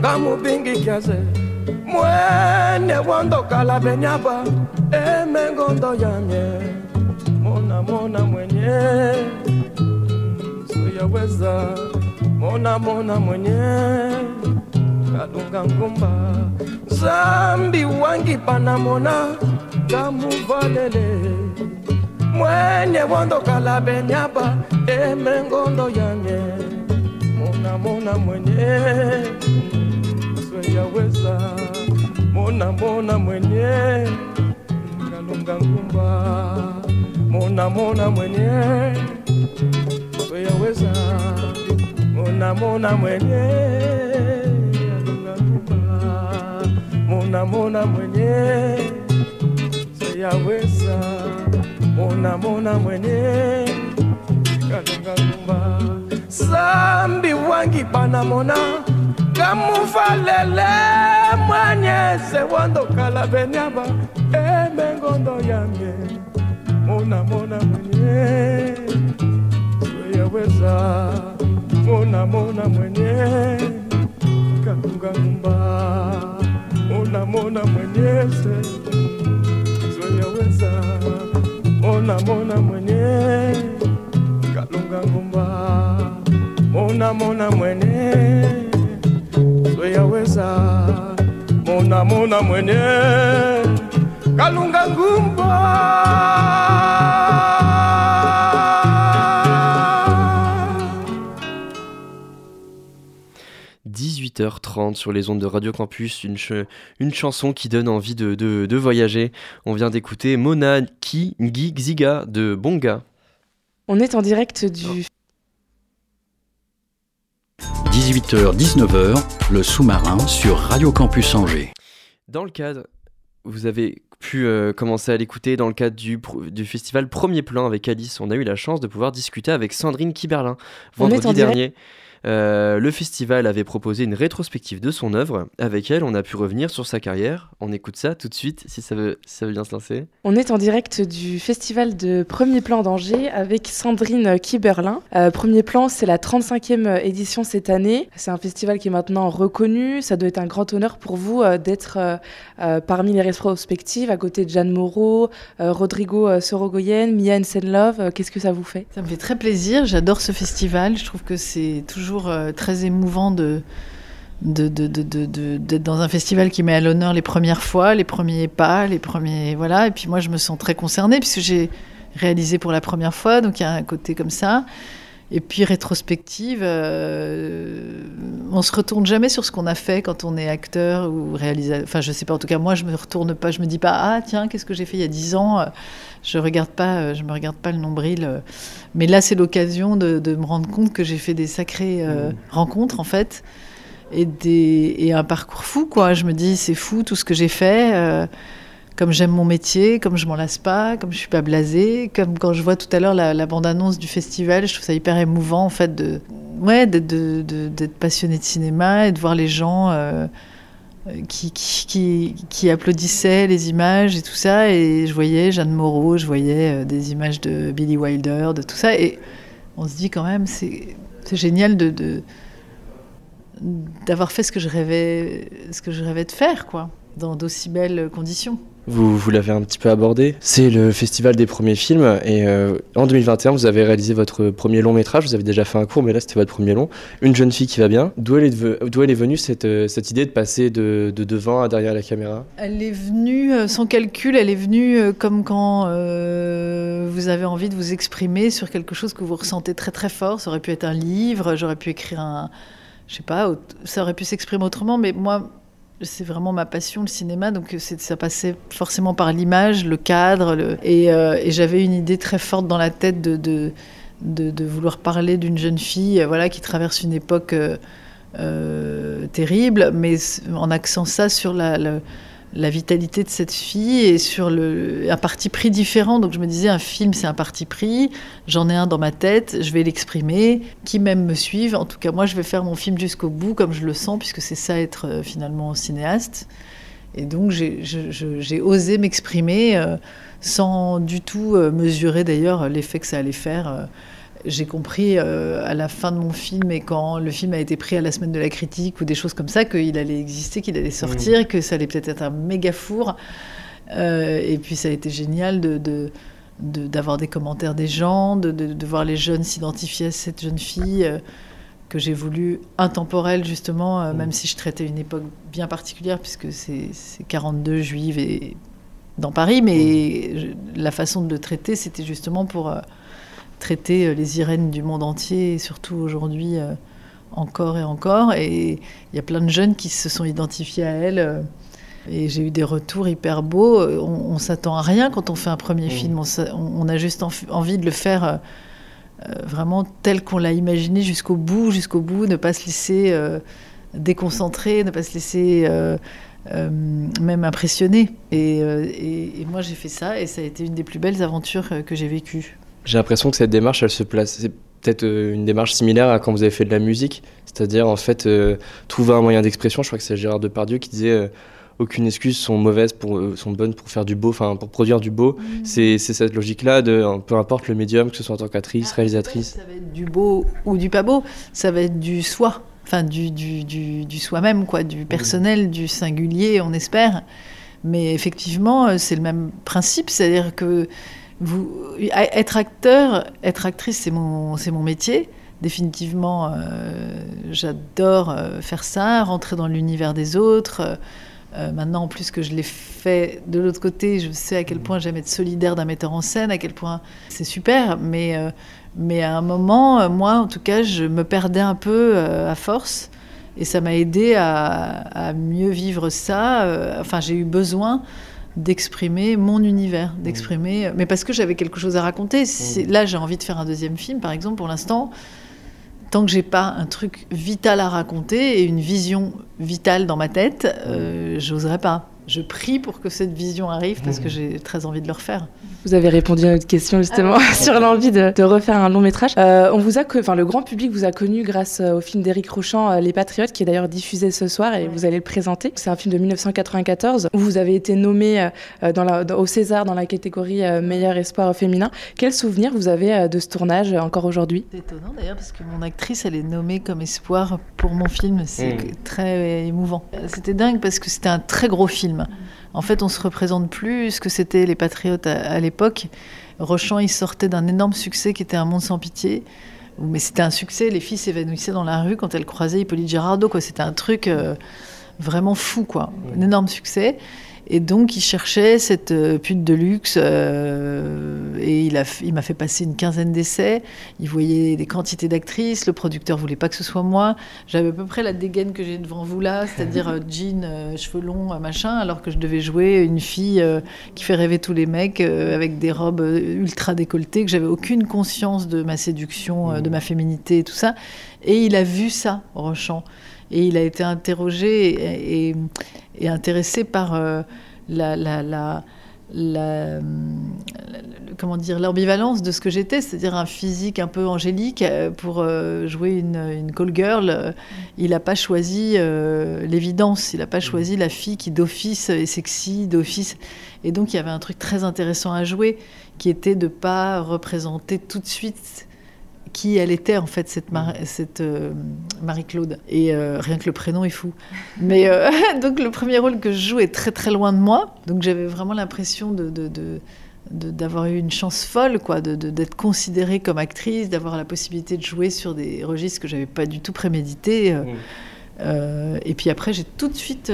ngamubingi kiaze. Mwene wondokala benyaba emengondo yamye mona mona mwenye yaweza mona mona mwenye. Kalunga ngumba. Zambi wangi panamona kamuvalele mwenye wondokala benyaba emengondo yanye mona mona mwenye. Sweyaweza mona mona mwenye. Ngalunga ngumba. Mona mona mwenye. Weyaweza mona mona mwenye. Mona mona mwenye. Seyaweza mona mona mwenye. Ngalunga ngumba sambi wangi banamona kamuvalele mwanyeze wandokala benyaba emengondo yamye. Mona mona mwenye. Sweyaweza mona mona mwenye. Kakungangumba mona mona mwenyeze sweyaweza mona mona mwenye. Kalungangumba mona mona mwenye. Sweyaweza mona mona mwenye. Kalunga ngumba 18h30 sur les ondes de Radio Campus, une, une chanson qui donne envie de, de, de voyager. On vient d'écouter Mona Ki Ngi Xiga de Bonga. On est en direct du 18h, 19h, le sous-marin sur Radio Campus Angers. Dans le cadre, vous avez pu euh, commencer à l'écouter dans le cadre du, du, festival Premier Plan avec Alice. On a eu la chance de pouvoir discuter avec Sandrine Kiberlin vendredi dernier. Euh, le festival avait proposé une rétrospective de son œuvre. Avec elle, on a pu revenir sur sa carrière. On écoute ça tout de suite, si ça veut, ça veut bien se lancer. On est en direct du festival de Premier Plan d'Angers avec Sandrine Kiberlin. Euh, Premier Plan, c'est la 35e édition cette année. C'est un festival qui est maintenant reconnu. Ça doit être un grand honneur pour vous euh, d'être euh, euh, parmi les rétrospectives à côté de Jeanne Moreau, euh, Rodrigo Sorogoyen, Mia Ensenlove. Qu'est-ce que ça vous fait? Ça me fait très plaisir. J'adore ce festival. Je trouve que c'est toujours euh, très émouvant de d'être dans un festival qui met à l'honneur les premières fois, les premiers pas, les premiers voilà. Et puis moi, je me sens très concernée puisque j'ai réalisé pour la première fois, donc il y a un côté comme ça. Et puis rétrospective, euh, on se retourne jamais sur ce qu'on a fait quand on est acteur ou réalisateur. Enfin, je sais pas. En tout cas, moi, je me retourne pas. Je me dis pas, ah tiens, qu'est-ce que j'ai fait il y a dix ans Je regarde pas. Je me regarde pas le nombril. Mais là, c'est l'occasion de, de, me rendre compte que j'ai fait des sacrées euh, rencontres en fait, et, des, et un parcours fou quoi. Je me dis, c'est fou tout ce que j'ai fait. Euh, comme j'aime mon métier, comme je m'en lasse pas, comme je suis pas blasée, comme quand je vois tout à l'heure la, la bande-annonce du festival, je trouve ça hyper émouvant en fait de, ouais, d'être de, de, passionné de cinéma et de voir les gens euh, qui, qui, qui, applaudissaient les images et tout ça. Et je voyais Jeanne Moreau, je voyais euh, des images de Billy Wilder, de tout ça. Et on se dit quand même, c'est génial d'avoir fait ce que je rêvais, ce que je rêvais de faire, quoi, dans d'aussi belles conditions. Vous, l'avez un petit peu abordé. C'est le festival des premiers films. Et euh, en 2021, vous avez réalisé votre premier long métrage. Vous avez déjà fait un cours, mais là, c'était votre premier long. Une jeune fille qui va bien. D'où elle, est venue cette, euh, cette idée de passer de, de, devant à derrière la caméra? Elle est venue, euh, sans calcul, elle est venue comme quand vous avez envie de vous exprimer sur quelque chose que vous ressentez très très fort. Ça aurait pu être un livre, j'aurais pu écrire un. Je sais pas, ça aurait pu s'exprimer autrement, mais moi, c'est vraiment ma passion, le cinéma, donc ça passait forcément par l'image, le cadre, le... et, euh, et j'avais une idée très forte dans la tête de, de, vouloir parler d'une jeune fille voilà, qui traverse une époque euh, euh, terrible, mais en accent ça sur la, la, vitalité de cette fille et sur un parti pris différent. Donc je me disais, un film, c'est un parti pris, j'en ai un dans ma tête, je vais l'exprimer, qui même me suive. En tout cas, moi, je vais faire mon film jusqu'au bout, comme je le sens, puisque c'est ça être euh, finalement cinéaste. Et donc, j'ai osé m'exprimer euh, sans du tout euh, mesurer d'ailleurs l'effet que ça allait faire. J'ai compris euh, à la fin de mon film et quand le film a été pris à la semaine de la critique ou des choses comme ça qu'il allait exister, qu'il allait sortir, mmh. que ça allait peut-être être un méga four. Euh, et puis ça a été génial de, de d'avoir des commentaires des gens, de, de, de voir les jeunes s'identifier à cette jeune fille euh, que j'ai voulu intemporelle justement, euh, mmh. même si je traitais une époque bien particulière puisque c'est 42 juives et dans Paris, mais mmh. je, la façon de le traiter, c'était justement pour euh, traiter euh, les Irènes du monde entier, et surtout aujourd'hui encore et encore. Et il y a plein de jeunes qui se sont identifiés à elle. Et j'ai eu des retours hyper beaux. On, s'attend à rien quand on fait un premier mmh. film. On, a juste envie de le faire euh, euh, vraiment tel qu'on l'a imaginé jusqu'au bout, jusqu'au bout, ne pas se laisser déconcentrer, ne pas se laisser même impressionner. Et, et moi, j'ai fait ça et ça a été une des plus belles aventures que j'ai vécues. J'ai l'impression que cette démarche, elle se place. C'est peut-être euh, une démarche similaire à quand vous avez fait de la musique, c'est-à-dire en fait euh, trouver un moyen d'expression. Je crois que c'est Gérard Depardieu qui disait euh, aucune excuse sont mauvaises pour sont bonnes pour faire du beau, enfin pour produire du beau. Mmh. C'est cette logique-là de peu importe le médium, que ce soit en tant qu'actrice, ah, réalisatrice. Ça va être du beau ou du pas beau, ça va être du soi, enfin du, du, du, du soi-même quoi, du personnel, du singulier, on espère. Mais effectivement, c'est le même principe, c'est-à-dire que vous, être acteur, être actrice, c'est mon, c'est mon métier. Définitivement, euh, j'adore euh, faire ça, rentrer dans l'univers des autres. Euh, maintenant, en plus que je l'ai fait de l'autre côté, je sais à quel point j'aime être solidaire d'un metteur en scène, à quel point c'est super. Mais, mais à un moment, moi, en tout cas, je me perdais un peu à force. Et ça m'a aidé à, à, mieux vivre ça. enfin, j'ai eu besoin d'exprimer mon univers, mmh. d'exprimer. Mais parce que j'avais quelque chose à raconter. Mmh. Là, j'ai envie de faire un deuxième film, par exemple. Pour l'instant, tant que j'ai pas un truc vital à raconter et une vision vitale dans ma tête, euh, j'oserais pas je prie pour que cette vision arrive parce que mmh. j'ai très envie de le refaire. Vous avez répondu à notre question justement ah sur l'envie de, refaire un long métrage. Euh, on vous a, enfin le grand public vous a connu grâce euh, au film d'Éric Rochant, euh, Les Patriotes, qui est d'ailleurs diffusé ce soir et vous allez le présenter. C'est un film de 1994 où vous avez été nommé dans la, au César dans la catégorie meilleur espoir féminin. Quel souvenir vous avez de ce tournage encore aujourd'hui? C'est étonnant d'ailleurs parce que mon actrice elle est nommée comme espoir pour mon film. C'est mmh. très émouvant. C'était dingue parce que c'était un très gros film. En fait, on se représente plus ce que c'était les Patriotes à, l'époque. Rochant, il sortait d'un énorme succès qui était Un monde sans pitié. Mais c'était un succès, les filles s'évanouissaient dans la rue quand elles croisaient Hippolyte Girardot. C'était un truc euh, vraiment fou, quoi. Un énorme succès. Et donc, il cherchait cette euh, pute de luxe. Euh, et il, m'a fait passer une quinzaine d'essais. Il voyait des quantités d'actrices. Le producteur voulait pas que ce soit moi. J'avais à peu près la dégaine que j'ai devant vous là, c'est-à-dire euh, jean, cheveux longs, machin, alors que je devais jouer une fille qui fait rêver tous les mecs avec des robes ultra décolletées, que j'avais aucune conscience de ma séduction, de ma féminité et tout ça. Et il a vu ça, Rochant. Et il a été interrogé et, intéressé par euh, la, comment dire l'ambivalence de ce que j'étais, c'est-à-dire un physique un peu angélique euh, pour euh, jouer une, call girl. Il n'a pas choisi l'évidence, il n'a pas choisi la fille qui d'office est sexy, d'office. Et donc il y avait un truc très intéressant à jouer qui était de pas représenter tout de suite qui elle était en fait cette, cette euh, Marie-Claude. Et euh, rien que le prénom est fou. Mais euh, donc le premier rôle que je joue est très très loin de moi. Donc j'avais vraiment l'impression de, d'avoir eu une chance folle, quoi, d'être considérée comme actrice, d'avoir la possibilité de jouer sur des registres que j'avais pas du tout prémédités. Mmh. et puis après, j'ai tout de suite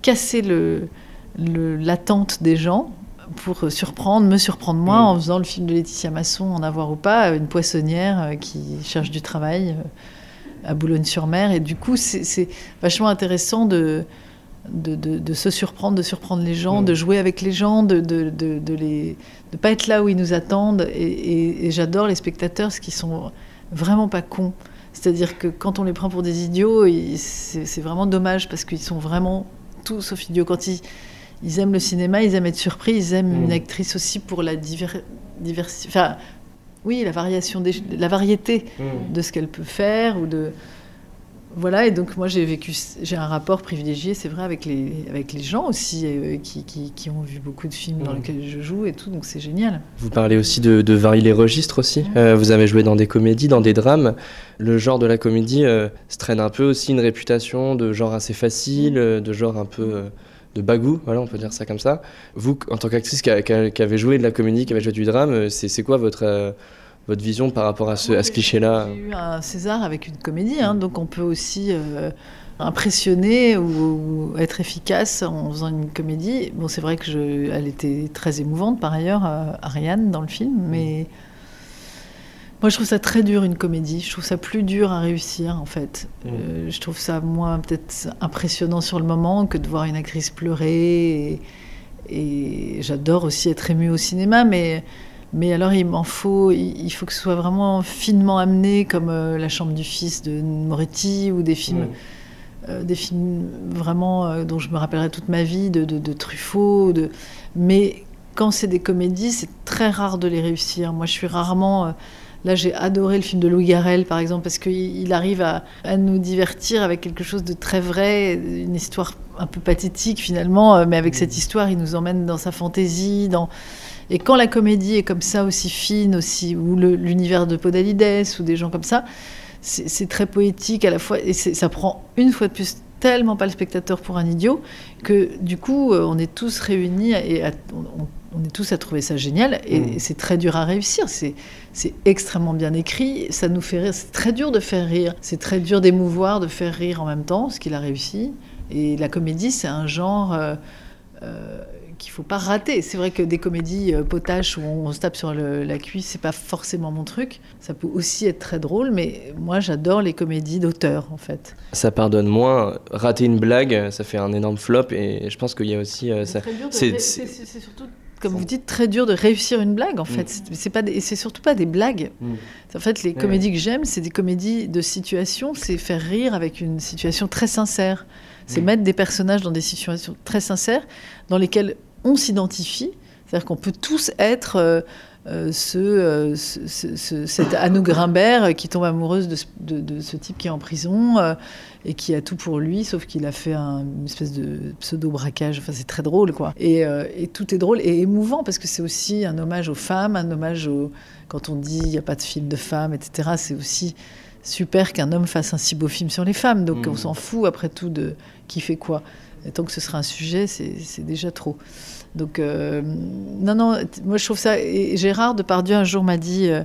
cassé le, l'attente des gens pour surprendre, me surprendre moi mm. en faisant le film de Laetitia Masson, En avoir ou pas, une poissonnière euh, qui cherche du travail euh, à Boulogne-sur-Mer. Et du coup, c'est vachement intéressant de, de, se surprendre, de surprendre les gens, mm. de jouer avec les gens, de ne les, de pas être là où ils nous attendent. Et, j'adore les spectateurs, ce qui sont vraiment pas cons. C'est-à-dire que quand on les prend pour des idiots, c'est vraiment dommage parce qu'ils sont vraiment tous sauf idiots. Quand ils ils aiment le cinéma, ils aiment être surpris, ils aiment une mm. actrice aussi pour la diversité. Enfin, oui, la variation, des, la variété mm. de ce qu'elle peut faire ou de. Voilà, et donc moi j'ai vécu, j'ai un rapport privilégié, c'est vrai, avec les, avec les gens aussi euh, qui, qui, ont vu beaucoup de films dans mm. lesquels je joue et tout, donc c'est génial. Vous parlez aussi de, de varier les registres aussi. Euh, vous avez joué dans des comédies, dans des drames. Le genre de la comédie euh, se traîne un peu aussi une réputation de genre assez facile, de genre un peu de bagou, voilà, on peut dire ça comme ça. Vous, en tant qu'actrice qui, avait joué de la comédie, qui avait joué du drame, euh, c'est quoi votre, euh, votre vision par rapport à ce, à ce cliché-là J'ai eu un César avec une comédie, hein, donc on peut aussi euh, impressionner ou, être efficace en faisant une comédie. Bon, c'est vrai que je, elle était très émouvante par ailleurs, Ariane, dans le film, mais Moi, je trouve ça très dur une comédie. Je trouve ça plus dur à réussir, en fait. Mm. Euh, je trouve ça, moi, peut-être impressionnant sur le moment que de voir une actrice pleurer. Et, j'adore aussi être émue au cinéma, mais, mais alors il m'en faut, il, faut que ce soit vraiment finement amené, comme euh, La Chambre du Fils de Moretti ou des films. Euh, des films vraiment dont je me rappellerai toute ma vie, de, de, de Truffaut. De... Mais quand c'est des comédies, c'est très rare de les réussir. Moi, je suis rarement Là, j'ai adoré le film de Louis Garrel, par exemple, parce qu'il arrive à, nous divertir avec quelque chose de très vrai, une histoire un peu pathétique finalement, euh, mais avec cette histoire, il nous emmène dans sa fantaisie, dans... Et quand la comédie est comme ça, aussi fine, aussi, ou l'univers de Podalides, ou des gens comme ça, c'est très poétique à la fois, et ça prend une fois de plus tellement pas le spectateur pour un idiot, que du coup, euh, on est tous réunis et on, on est tous à trouver ça génial et mm. c'est très dur à réussir. C'est, extrêmement bien écrit, ça nous fait rire. C'est très dur de faire rire, c'est très dur d'émouvoir, de faire rire en même temps, ce qu'il a réussi. Et la comédie, c'est un genre euh, euh, qu'il faut pas rater. C'est vrai que des comédies euh, potaches où on, se tape sur la cuisse, c'est pas forcément mon truc. Ça peut aussi être très drôle, mais moi j'adore les comédies d'auteur en fait. Ça pardonne moins. Rater une blague, ça fait un énorme flop et je pense qu'il y a aussi. c'est, c'est surtout comme vous dites, très dur de réussir une blague, en fait. Mm. C'est pas, et c'est surtout pas des blagues. Mm. En fait, les comédies que j'aime, c'est des comédies de situation. C'est faire rire avec une situation très sincère. C'est mm. mettre des personnages dans des situations très sincères, dans lesquelles on s'identifie. C'est-à-dire qu'on peut tous être euh, euh, euh, ce, cette Anne Grimbert qui tombe amoureuse de, ce type qui est en prison euh, et qui a tout pour lui, sauf qu'il a fait un, une espèce de pseudo-braquage. Enfin, c'est très drôle, quoi. Et, tout est drôle et émouvant parce que c'est aussi un hommage aux femmes, un hommage au. Quand on dit il n'y a pas de film de femmes, etc., c'est aussi super qu'un homme fasse un si beau film sur les femmes. Donc mmh. on s'en fout après tout de qui fait quoi. Et tant que ce sera un sujet, c'est déjà trop. Donc, euh, non, non, moi je trouve ça. Et Gérard Depardieu un jour m'a dit euh,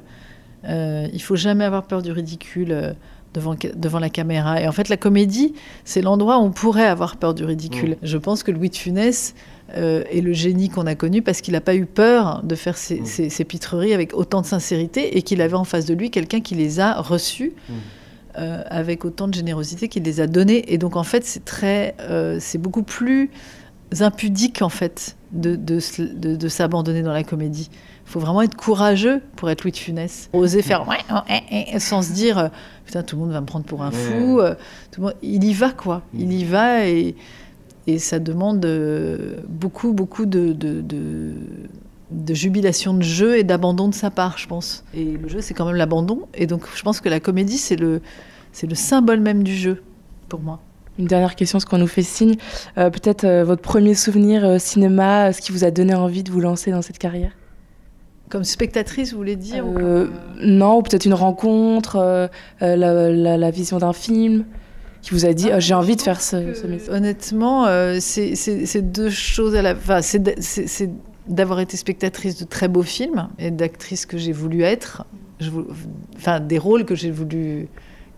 euh, il faut jamais avoir peur du ridicule euh, devant, devant la caméra. Et en fait, la comédie, c'est l'endroit où on pourrait avoir peur du ridicule. Je pense que Louis de Funès est le génie qu'on a connu parce qu'il n'a pas eu peur de faire ses, ses, pitreries avec autant de sincérité et qu'il avait en face de lui quelqu'un qui les a reçues. avec autant de générosité qu'il les a données. Et donc, en fait, c'est très, c'est beaucoup plus impudique, en fait, de, de, s'abandonner dans la comédie. Il faut vraiment être courageux pour être Louis de Funès. Oser faire sans se dire euh, putain, tout le monde va me prendre pour un fou. Euh, tout le monde... Il y va, quoi. Il y va et, et ça demande euh, beaucoup, beaucoup de, de, de, jubilation de jeu et d'abandon de sa part, je pense. Et le jeu, c'est quand même l'abandon. Et donc, je pense que la comédie, c'est le, c'est le symbole même du jeu, pour moi une dernière question, ce qu'on nous fait signe. Euh, peut-être euh, votre premier souvenir euh, cinéma, ce qui vous a donné envie de vous lancer dans cette carrière? Comme spectatrice, vous voulez dire Non, ou peut-être une rencontre, la, vision d'un film qui vous a dit ah, j'ai envie de faire ce, métier Honnêtement, c'est deux choses à la. Enfin, c'est d'avoir été spectatrice de très beaux films et d'actrice que j'ai voulu être. Je, enfin, des rôles que j'ai voulu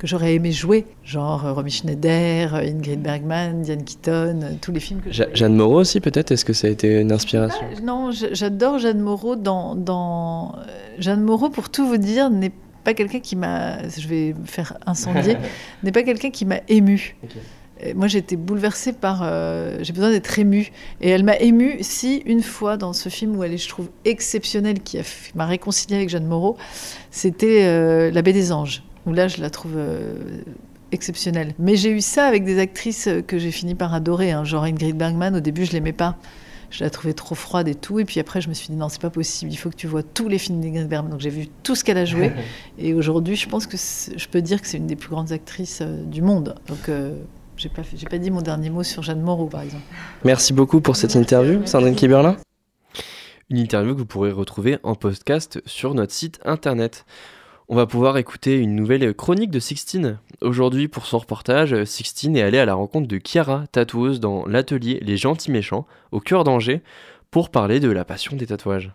que j'aurais aimé jouer, genre euh, Romy Schneider, euh, Ingrid Bergman, Diane Keaton, euh, tous les films que Jeanne Moreau aussi peut-être, est-ce que ça a été une inspiration? Non, j'adore Jeanne Moreau dans, dans... Jeanne Moreau, pour tout vous dire, n'est pas quelqu'un qui m'a, je vais faire incendier, n'est pas quelqu'un qui m'a ému. Moi, j'ai été bouleversée par. j'ai besoin d'être émue. Et elle m'a émue, si, une fois dans ce film où elle est, je trouve, exceptionnelle, qui m'a réconciliée avec Jeanne Moreau, c'était La Baie des Anges où là, je la trouve euh, exceptionnelle. Mais j'ai eu ça avec des actrices que j'ai fini par adorer, hein. genre Ingrid Bergman. Au début, je l'aimais pas. Je la trouvais trop froide et tout. Et puis après, je me suis dit, non, c'est pas possible. Il faut que tu vois tous les films d'Ingrid Bergman. Donc j'ai vu tout ce qu'elle a joué. et aujourd'hui, je pense que je peux dire que c'est une des plus grandes actrices euh, du monde. Donc. Euh, j'ai pas, j'ai pas dit mon dernier mot sur Jeanne Moreau, par exemple. Merci beaucoup pour cette interview, Sandrine Kiberlin. Une interview que vous pourrez retrouver en podcast sur notre site internet on va pouvoir écouter une nouvelle chronique de Sixtine. Aujourd'hui, pour son reportage, Sixtine est allée à la rencontre de Chiara, tatoueuse dans l'atelier Les Gentils Méchants, au cœur d'Angers, pour parler de la passion des tatouages.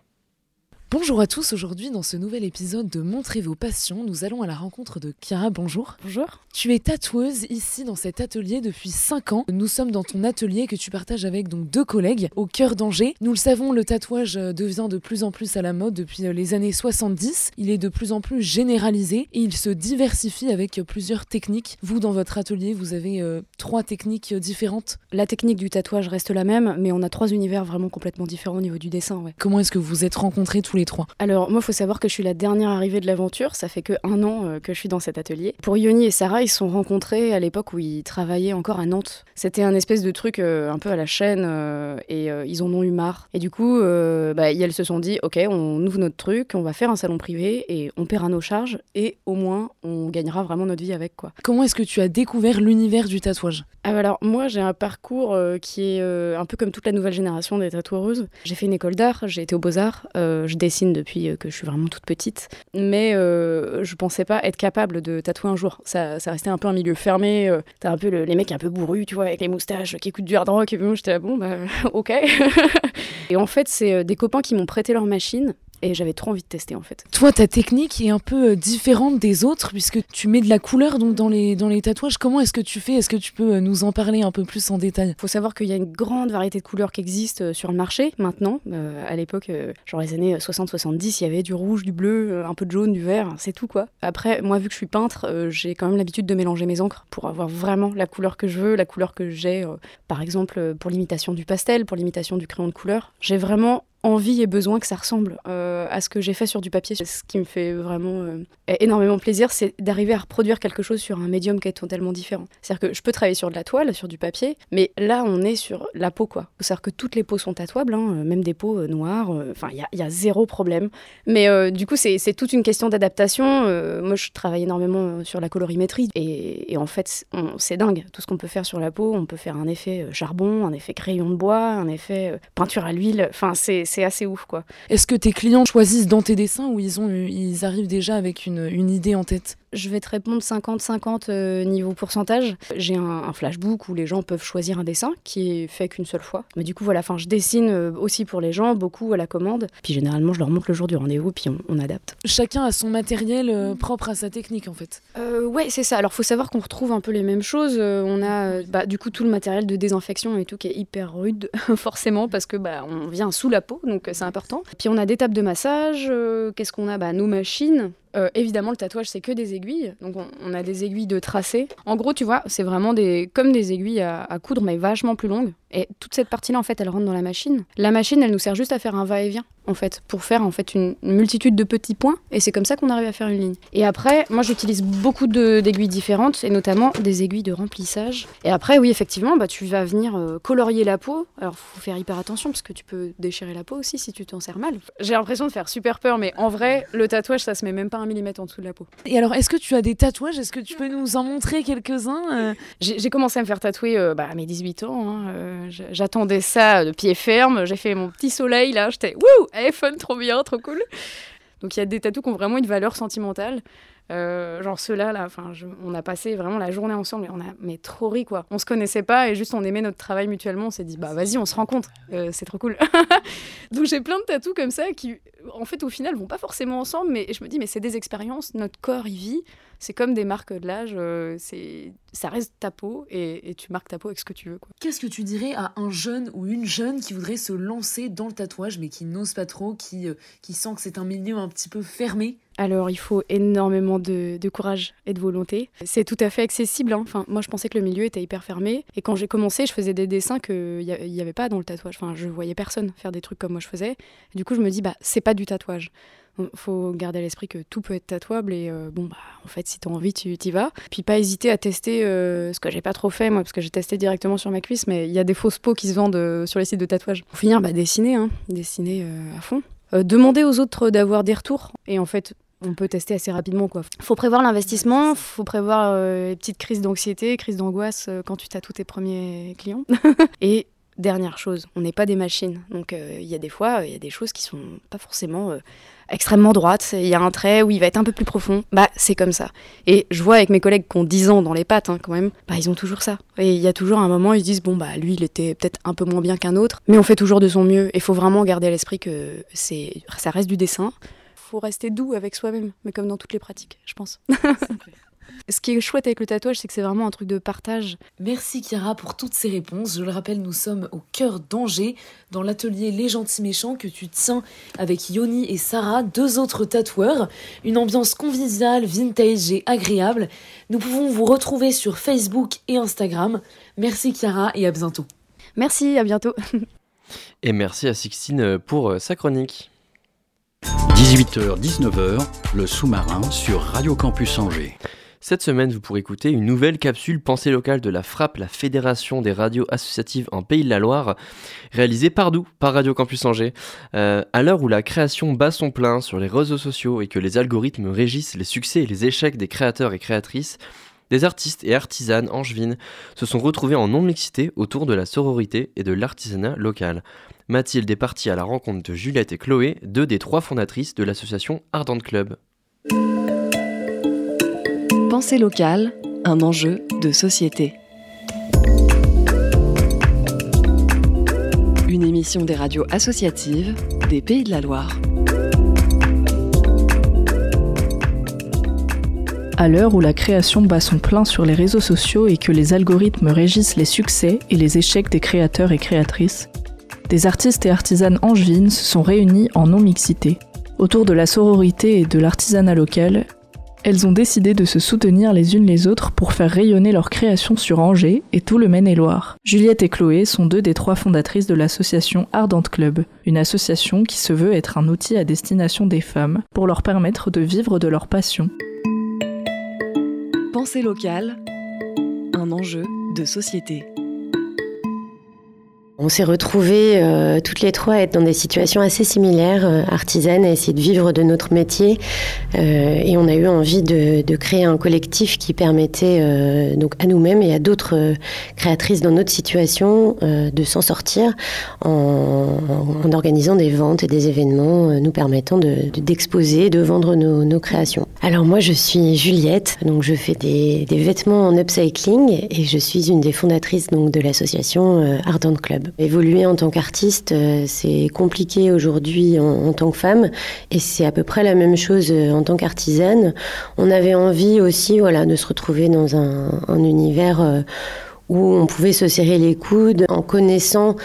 Bonjour à tous, aujourd'hui dans ce nouvel épisode de Montrez vos passions, nous allons à la rencontre de Chiara, bonjour. Bonjour. Tu es tatoueuse ici dans cet atelier depuis 5 ans. Nous sommes dans ton atelier que tu partages avec donc deux collègues au cœur d'Angers. Nous le savons, le tatouage devient de plus en plus à la mode depuis les années 70. Il est de plus en plus généralisé et il se diversifie avec plusieurs techniques. Vous, dans votre atelier, vous avez euh, trois techniques différentes La technique du tatouage reste la même, mais on a trois univers vraiment complètement différents au niveau du dessin. Ouais. Comment est-ce que vous vous êtes rencontrés tous les trois Alors, moi, il faut savoir que je suis la dernière arrivée de l'aventure. Ça fait que un an euh, que je suis dans cet atelier. Pour Yoni et Sarah, ils se sont rencontrés à l'époque où ils travaillaient encore à Nantes. C'était un espèce de truc euh, un peu à la chaîne euh, et ils en ont eu marre. Et du coup, bah, elles se sont dit ok, on ouvre notre truc, on va faire un salon privé et on paiera nos charges et au moins on gagnera vraiment notre vie avec quoi. Comment est-ce que tu as découvert l'univers du tatouage? Ah, bah Alors, moi, j'ai un parcours qui est un peu comme toute la nouvelle génération des tatoueuses. J'ai fait une école d'art, j'ai été aux Beaux-Arts, je dessine depuis euh, que je suis vraiment toute petite. Mais euh, je pensais pas être capable de tatouer un jour. Ça, ça restait un peu un milieu fermé. Euh, T'as un peu les mecs un peu bourrus, tu vois, avec les moustaches, qui écoutent du hard rock. Et puis moi, j'étais là, bon, bah, ok. et en fait, c'est des copains qui m'ont prêté leur machine et j'avais trop envie de tester en fait. Toi, ta technique est un peu euh, différente des autres puisque tu mets de la couleur donc dans les, dans les tatouages. Comment est-ce que tu fais? Est-ce que tu peux euh, nous en parler un peu plus en détail? Il faut savoir qu'il y a une grande variété de couleurs qui existent euh, sur le marché maintenant. à l'époque, genre les années 60-70, il y avait du rouge, du bleu, un peu de jaune, du vert, c'est tout quoi. Après, moi vu que je suis peintre, j'ai quand même l'habitude de mélanger mes encres pour avoir vraiment la couleur que je veux, la couleur que j'ai. par exemple, pour l'imitation du pastel, pour l'imitation du crayon de couleur. J'ai vraiment envie et besoin que ça ressemble euh, à ce que j'ai fait sur du papier. Ce qui me fait vraiment euh, énormément plaisir, c'est d'arriver à reproduire quelque chose sur un médium qui est totalement différent. C'est-à-dire que je peux travailler sur de la toile, sur du papier, mais là, on est sur la peau, quoi. C'est-à-dire que toutes les peaux sont tatouables, hein, euh, même des peaux noires. Enfin, il y, a zéro problème. Mais du coup, c'est toute une question d'adaptation. moi, je travaille énormément sur la colorimétrie. Et, et en fait, c'est dingue. Tout ce qu'on peut faire sur la peau, on peut faire un effet charbon, un effet crayon de bois, un effet peinture à l'huile. Enfin, c'est c'est assez ouf quoi. Est-ce que tes clients choisissent dans tes dessins ou ils, ont, ils arrivent déjà avec une, une idée en tête? Je vais te répondre 50-50 euh, niveau pourcentage. J'ai un, flashbook où les gens peuvent choisir un dessin qui est fait qu'une seule fois. Mais du coup, voilà, je dessine euh, aussi pour les gens, beaucoup à la commande. Puis généralement, je leur montre le jour du rendez-vous, puis on, adapte. Chacun a son matériel euh, propre à sa technique, en fait. ouais, c'est ça. Alors, faut savoir qu'on retrouve un peu les mêmes choses. on a, bah, du coup, tout le matériel de désinfection et tout qui est hyper rude, forcément, parce que bah, on vient sous la peau, donc c'est important. Puis on a des tables de massage. Qu'est-ce qu'on a? Bah, Nos machines. Euh, évidemment, le tatouage, c'est que des aiguilles. Donc, on, a des aiguilles de tracé. En gros, tu vois, c'est vraiment comme des aiguilles à, à, coudre, mais vachement plus longues. Et toute cette partie-là, en fait, elle rentre dans la machine. La machine, elle nous sert juste à faire un va-et-vient, en fait, pour faire en fait une, multitude de petits points. Et c'est comme ça qu'on arrive à faire une ligne. Et après, moi, j'utilise beaucoup d'aiguilles différentes, et notamment des aiguilles de remplissage. Et après, oui, effectivement, bah, tu vas venir euh, colorier la peau. Alors, faut faire hyper attention, parce que tu peux déchirer la peau aussi si tu t'en sers mal. J'ai l'impression de faire super peur, mais en vrai, le tatouage, ça se met même pas un millimètre en dessous de la peau. Et alors, est-ce que tu as des tatouages? Est-ce que tu peux nous en montrer quelques-uns euh? J'ai commencé à me faire tatouer euh, bah, à mes 18 ans. Hein, j'attendais ça de pied ferme. J'ai fait mon petit soleil là. J'étais wouh, hey, fun, trop bien, trop cool. Donc il y a des tatous qui ont vraiment une valeur sentimentale. Euh, genre ceux-là, là, on a passé vraiment la journée ensemble et on a mais trop ri quoi. On se connaissait pas et juste on aimait notre travail mutuellement. On s'est dit bah vas-y, on se rencontre, euh, c'est trop cool. Donc j'ai plein de tatous comme ça qui, en fait, au final, vont pas forcément ensemble, mais je me dis mais c'est des expériences. Notre corps, il vit. C'est comme des marques de l'âge. Euh, c'est, ça reste ta peau et, tu marques ta peau avec ce que tu veux. Qu'est-ce que tu dirais à un jeune ou une jeune qui voudrait se lancer dans le tatouage mais qui n'ose pas trop, qui, qui sent que c'est un milieu un petit peu fermé? Alors il faut énormément de, courage et de volonté. C'est tout à fait accessible. Hein. Enfin, moi je pensais que le milieu était hyper fermé. Et quand j'ai commencé, je faisais des dessins qu'il n'y avait pas dans le tatouage. Enfin, je voyais personne faire des trucs comme moi je faisais. du coup, je me dis, bah c'est pas du tatouage. Il faut garder à l'esprit que tout peut être tatouable et euh, bon bah en fait si tu as envie tu y vas. Puis pas hésiter à tester euh, ce que j'ai pas trop fait moi parce que j'ai testé directement sur ma cuisse mais il y a des fausses peaux qui se vendent euh, sur les sites de tatouage. Pour finir bah dessiner hein, dessiner à fond. demander aux autres d'avoir des retours et en fait on peut tester assez rapidement. Quoi. Faut prévoir l'investissement, faut prévoir les petites crises d'anxiété, crises d'angoisse quand tu t'as tous tes premiers clients. et dernière chose. On n'est pas des machines. Donc il y a des fois, il y a des choses qui sont pas forcément extrêmement droite, il y a un trait où il va être un peu plus profond, bah c'est comme ça. Et je vois avec mes collègues qui ont 10 ans dans les pattes hein, quand même, bah ils ont toujours ça. Et il y a toujours un moment, ils se disent bon bah lui il était peut-être un peu moins bien qu'un autre, mais on fait toujours de son mieux. Il faut vraiment garder à l'esprit que c'est ça reste du dessin. Faut rester doux avec soi-même, mais comme dans toutes les pratiques, je pense. Ce qui est chouette avec le tatouage, c'est que c'est vraiment un truc de partage. Merci Chiara pour toutes ces réponses. Je le rappelle, nous sommes au cœur d'Angers, dans l'atelier Les Gentils Méchants que tu tiens avec Yoni et Sarah, deux autres tatoueurs. Une ambiance conviviale, vintage et agréable. Nous pouvons vous retrouver sur Facebook et Instagram. Merci Chiara et à bientôt. Merci, à bientôt. et merci à Sixtine pour euh, sa chronique. 18h-19h, le sous-marin sur Radio Campus Angers. Cette semaine, vous pourrez écouter une nouvelle capsule pensée locale de la FRAP, la Fédération des radios associatives en Pays de la Loire, réalisée par nous, par Radio Campus Angers. Euh, à l'heure où la création bat son plein sur les réseaux sociaux et que les algorithmes régissent les succès et les échecs des créateurs et créatrices, des artistes et artisanes angevines se sont retrouvés en non-mixité autour de la sororité et de l'artisanat local. Mathilde est partie à la rencontre de Juliette et Chloé, deux des trois fondatrices de l'association Ardent Club. Pensée locale, un enjeu de société. Une émission des radios associatives des Pays de la Loire. À l'heure où la création bat son plein sur les réseaux sociaux et que les algorithmes régissent les succès et les échecs des créateurs et créatrices, des artistes et artisanes angevines se sont réunis en non-mixité, autour de la sororité et de l'artisanat local elles ont décidé de se soutenir les unes les autres pour faire rayonner leur création sur Angers et tout le Maine-et-Loire. Juliette et Chloé sont deux des trois fondatrices de l'association Ardente Club, une association qui se veut être un outil à destination des femmes pour leur permettre de vivre de leur passion. Pensée locale, un enjeu de société. On s'est retrouvés euh, toutes les trois à être dans des situations assez similaires, euh, artisanes, à essayer de vivre de notre métier. Euh, et on a eu envie de, de, créer un collectif qui permettait euh, donc à nous-mêmes et à d'autres créatrices dans notre situation de s'en sortir en, organisant des ventes et des événements nous permettant d'exposer, de, de, vendre nos, créations. Alors moi, je suis Juliette, donc je fais des, des, vêtements en upcycling et je suis une des fondatrices donc de l'association Ardent Club. Évoluer en tant qu'artiste, euh, c'est compliqué aujourd'hui en, tant que femme, et c'est à peu près la même chose euh, en tant qu'artisane. On avait envie aussi, voilà, de se retrouver dans un, un univers euh, où on pouvait se serrer les coudes en connaissant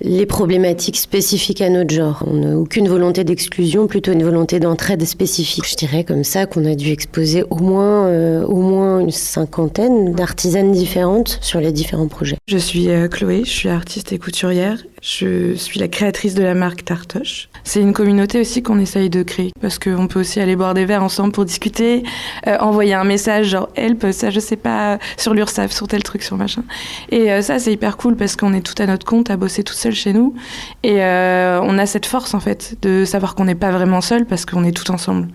les problématiques spécifiques à notre genre. On n'a aucune volonté d'exclusion, plutôt une volonté d'entraide spécifique. Je dirais comme ça qu'on a dû exposer au moins, euh, au moins une cinquantaine d'artisanes différentes sur les différents projets. Je suis euh, Chloé, je suis artiste et couturière je suis la créatrice de la marque Tartoche. C'est une communauté aussi qu'on essaye de créer parce qu'on peut aussi aller boire des verres ensemble pour discuter, euh, envoyer un message genre help, ça je sais pas, sur l'URSAF, sur tel truc, sur machin. Et euh, ça c'est hyper cool parce qu'on est tout à notre compte à bosser tout seul chez nous et euh, on a cette force en fait de savoir qu'on n'est pas vraiment seul parce qu'on est tout ensemble.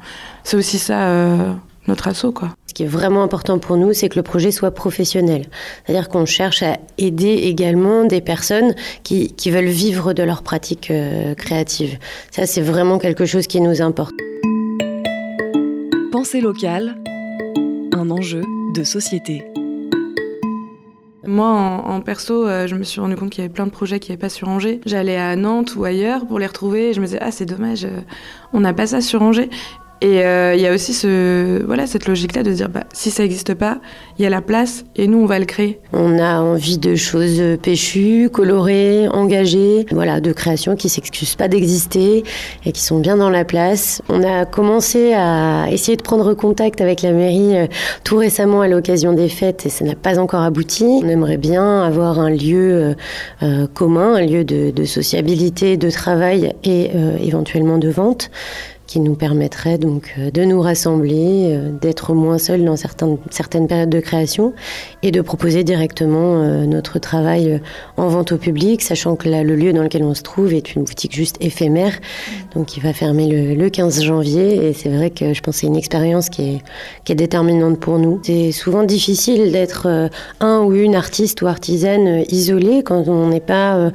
C'est aussi ça euh, notre assaut quoi. Ce qui est vraiment important pour nous, c'est que le projet soit professionnel. C'est-à-dire qu'on cherche à aider également des personnes qui, qui veulent vivre de leur pratique euh, créative. Ça, c'est vraiment quelque chose qui nous importe. Pensée locale, un enjeu de société. Moi, en, en perso, euh, je me suis rendu compte qu'il y avait plein de projets qui n'avaient pas sur Angers. J'allais à Nantes ou ailleurs pour les retrouver et je me disais, ah, c'est dommage, euh, on n'a pas ça sur Angers. Et il euh, y a aussi ce, voilà, cette logique-là de dire bah, si ça n'existe pas, il y a la place et nous, on va le créer. On a envie de choses péchues, colorées, engagées, voilà, de créations qui s'excusent pas d'exister et qui sont bien dans la place. On a commencé à essayer de prendre contact avec la mairie euh, tout récemment à l'occasion des fêtes et ça n'a pas encore abouti. On aimerait bien avoir un lieu euh, commun, un lieu de, sociabilité, de travail et éventuellement de vente qui nous permettrait donc euh, de nous rassembler, euh, d'être moins seuls dans certaines, périodes de création et de proposer directement euh, notre travail en vente au public, sachant que là, le lieu dans lequel on se trouve est une boutique juste éphémère, donc il va fermer le, le 15 janvier et c'est vrai que je pense que c'est une expérience qui est, qui déterminante pour nous. C'est souvent difficile d'être un ou une artiste ou artisane isolée quand on n'est pas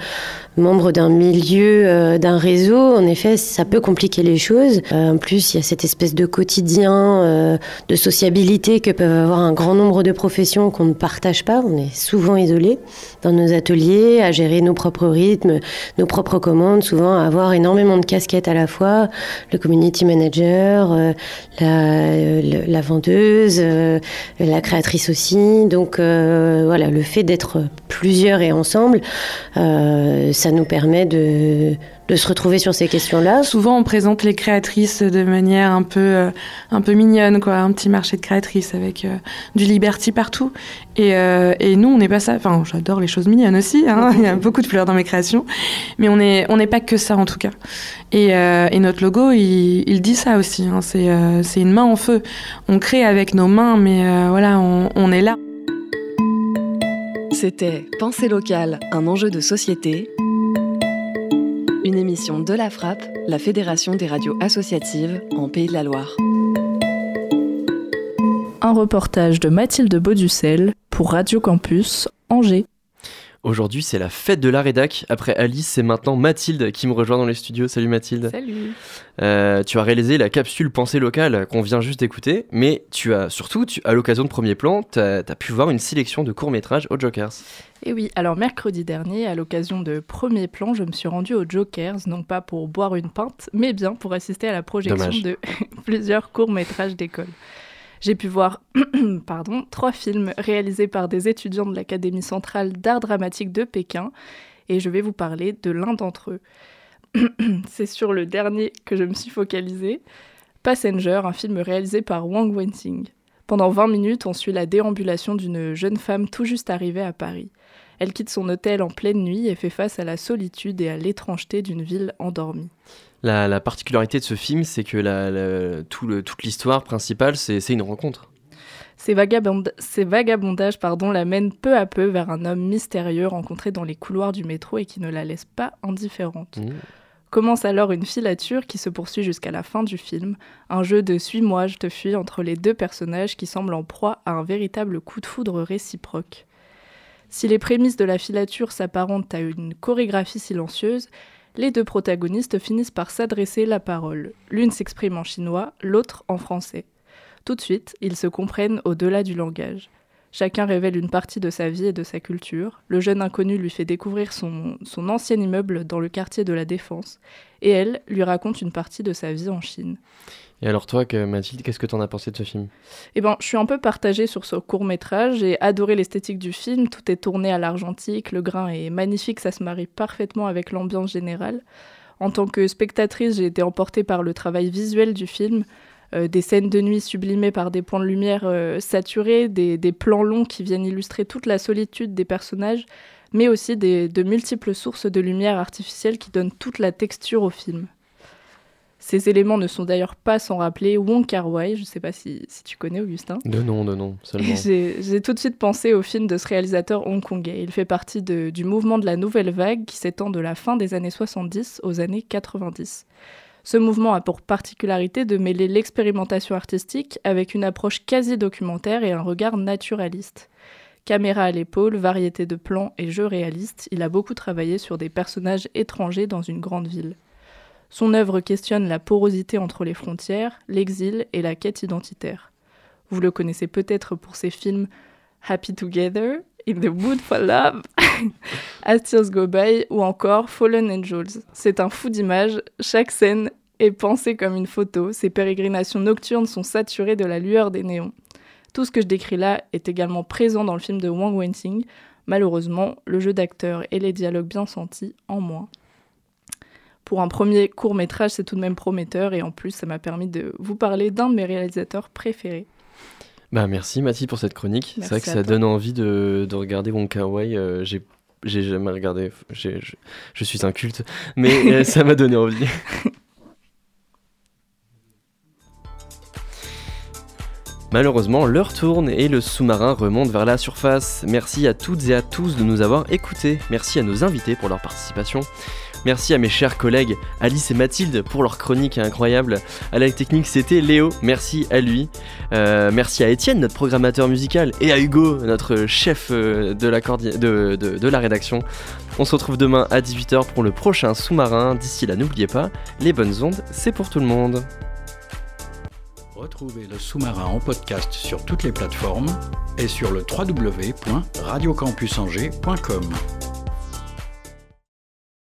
membre d'un milieu, d'un réseau, en effet, ça peut compliquer les choses. Euh, en plus, il y a cette espèce de quotidien, euh, de sociabilité que peuvent avoir un grand nombre de professions qu'on ne partage pas. On est souvent isolé dans nos ateliers, à gérer nos propres rythmes, nos propres commandes, souvent à avoir énormément de casquettes à la fois, le community manager, la, la, vendeuse, la créatrice aussi. Donc voilà, le fait d'être plusieurs et ensemble, ça nous permet de, de se retrouver sur ces questions-là. Souvent, on présente les créatrices de manière un peu, euh, un peu mignonne, quoi, un petit marché de créatrices avec euh, du liberty partout. Et, euh, et nous, on n'est pas ça. Enfin, j'adore les choses mignonnes aussi. Hein. Il y a beaucoup de fleurs dans mes créations, mais on n'est on n'est pas que ça en tout cas. Et, et notre logo, il, il, dit ça aussi. Hein. C'est c'est une main en feu. On crée avec nos mains, mais voilà, on, on est là. C'était Pensée locale, un enjeu de société une émission de la Frappe, la Fédération des radios associatives en Pays de la Loire. Un reportage de Mathilde Bauducel pour Radio Campus Angers. Aujourd'hui, c'est la fête de la rédac. Après Alice, c'est maintenant Mathilde qui me rejoint dans les studios. Salut Mathilde. Salut. Euh, tu as réalisé la capsule Pensée locale qu'on vient juste d'écouter, mais tu as surtout, tu, à l'occasion de Premier Plan, tu as, pu voir une sélection de courts-métrages aux Jokers. Et oui, alors mercredi dernier, à l'occasion de Premier Plan, je me suis rendue aux Jokers, non pas pour boire une pinte, mais bien pour assister à la projection de plusieurs courts-métrages d'école. J'ai pu voir pardon, trois films réalisés par des étudiants de l'Académie centrale d'art dramatique de Pékin et je vais vous parler de l'un d'entre eux. C'est sur le dernier que je me suis focalisée. Passenger, un film réalisé par Wang Wensing. Pendant 20 minutes, on suit la déambulation d'une jeune femme tout juste arrivée à Paris. Elle quitte son hôtel en pleine nuit et fait face à la solitude et à l'étrangeté d'une ville endormie. La, particularité de ce film, c'est que toute l'histoire principale, c'est une rencontre. Ces, vagabondages pardon, l'amènent peu à peu vers un homme mystérieux rencontré dans les couloirs du métro et qui ne la laisse pas indifférente. Mmh. Commence alors une filature qui se poursuit jusqu'à la fin du film, un jeu de suis-moi, je te fuis entre les deux personnages qui semblent en proie à un véritable coup de foudre réciproque. Si les prémices de la filature s'apparentent à une chorégraphie silencieuse, les deux protagonistes finissent par s'adresser la parole. L'une s'exprime en chinois, l'autre en français. Tout de suite, ils se comprennent au-delà du langage. Chacun révèle une partie de sa vie et de sa culture. Le jeune inconnu lui fait découvrir son, son ancien immeuble dans le quartier de la Défense, et elle lui raconte une partie de sa vie en Chine. Et alors toi, Mathilde, qu'est-ce que tu en as pensé de ce film? Eh ben, je suis un peu partagée sur ce court métrage. J'ai adoré l'esthétique du film. Tout est tourné à l'argentique, le grain est magnifique, ça se marie parfaitement avec l'ambiance générale. En tant que spectatrice, j'ai été emportée par le travail visuel du film. Euh, des scènes de nuit sublimées par des points de lumière euh, saturés, des, plans longs qui viennent illustrer toute la solitude des personnages, mais aussi de multiples sources de lumière artificielle qui donnent toute la texture au film. Ces éléments ne sont d'ailleurs pas sans rappeler Wong Kar Wai, je ne sais pas si, tu connais Augustin. De nom, de nom, seulement. J'ai tout de suite pensé au film de ce réalisateur hongkongais. Il fait partie du mouvement de la nouvelle vague qui s'étend de la fin des années 70 aux années 90. Ce mouvement a pour particularité de mêler l'expérimentation artistique avec une approche quasi documentaire et un regard naturaliste. Caméra à l'épaule, variété de plans et jeux réalistes, il a beaucoup travaillé sur des personnages étrangers dans une grande ville. Son œuvre questionne la porosité entre les frontières, l'exil et la quête identitaire. Vous le connaissez peut-être pour ses films Happy Together, In the Mood for Love, As Tears Go By ou encore Fallen Angels. C'est un fou d'images, chaque scène est pensée comme une photo, ses pérégrinations nocturnes sont saturées de la lueur des néons. Tout ce que je décris là est également présent dans le film de Wang Wensing, malheureusement, le jeu d'acteur et les dialogues bien sentis en moins pour un premier court métrage, c'est tout de même prometteur et en plus, ça m'a permis de vous parler d'un de mes réalisateurs préférés. Bah merci Mathie pour cette chronique. C'est vrai que ça donne envie de, de regarder Wong Kar Wai. Euh, j'ai j'ai jamais regardé. Je, suis un culte, mais euh, ça m'a donné envie. Malheureusement, l'heure tourne et le sous-marin remonte vers la surface. Merci à toutes et à tous de nous avoir écoutés. Merci à nos invités pour leur participation. Merci à mes chers collègues Alice et Mathilde pour leur chronique incroyable. À la technique, c'était Léo. Merci à lui. Euh, merci à Étienne, notre programmateur musical, et à Hugo, notre chef euh, de la, rédaction. On se retrouve demain à 18h pour le prochain sous-marin. D'ici là, n'oubliez pas, les bonnes ondes, c'est pour tout le monde. Retrouvez le sous-marin en podcast sur toutes les plateformes et sur le www.radiocampusangers.com.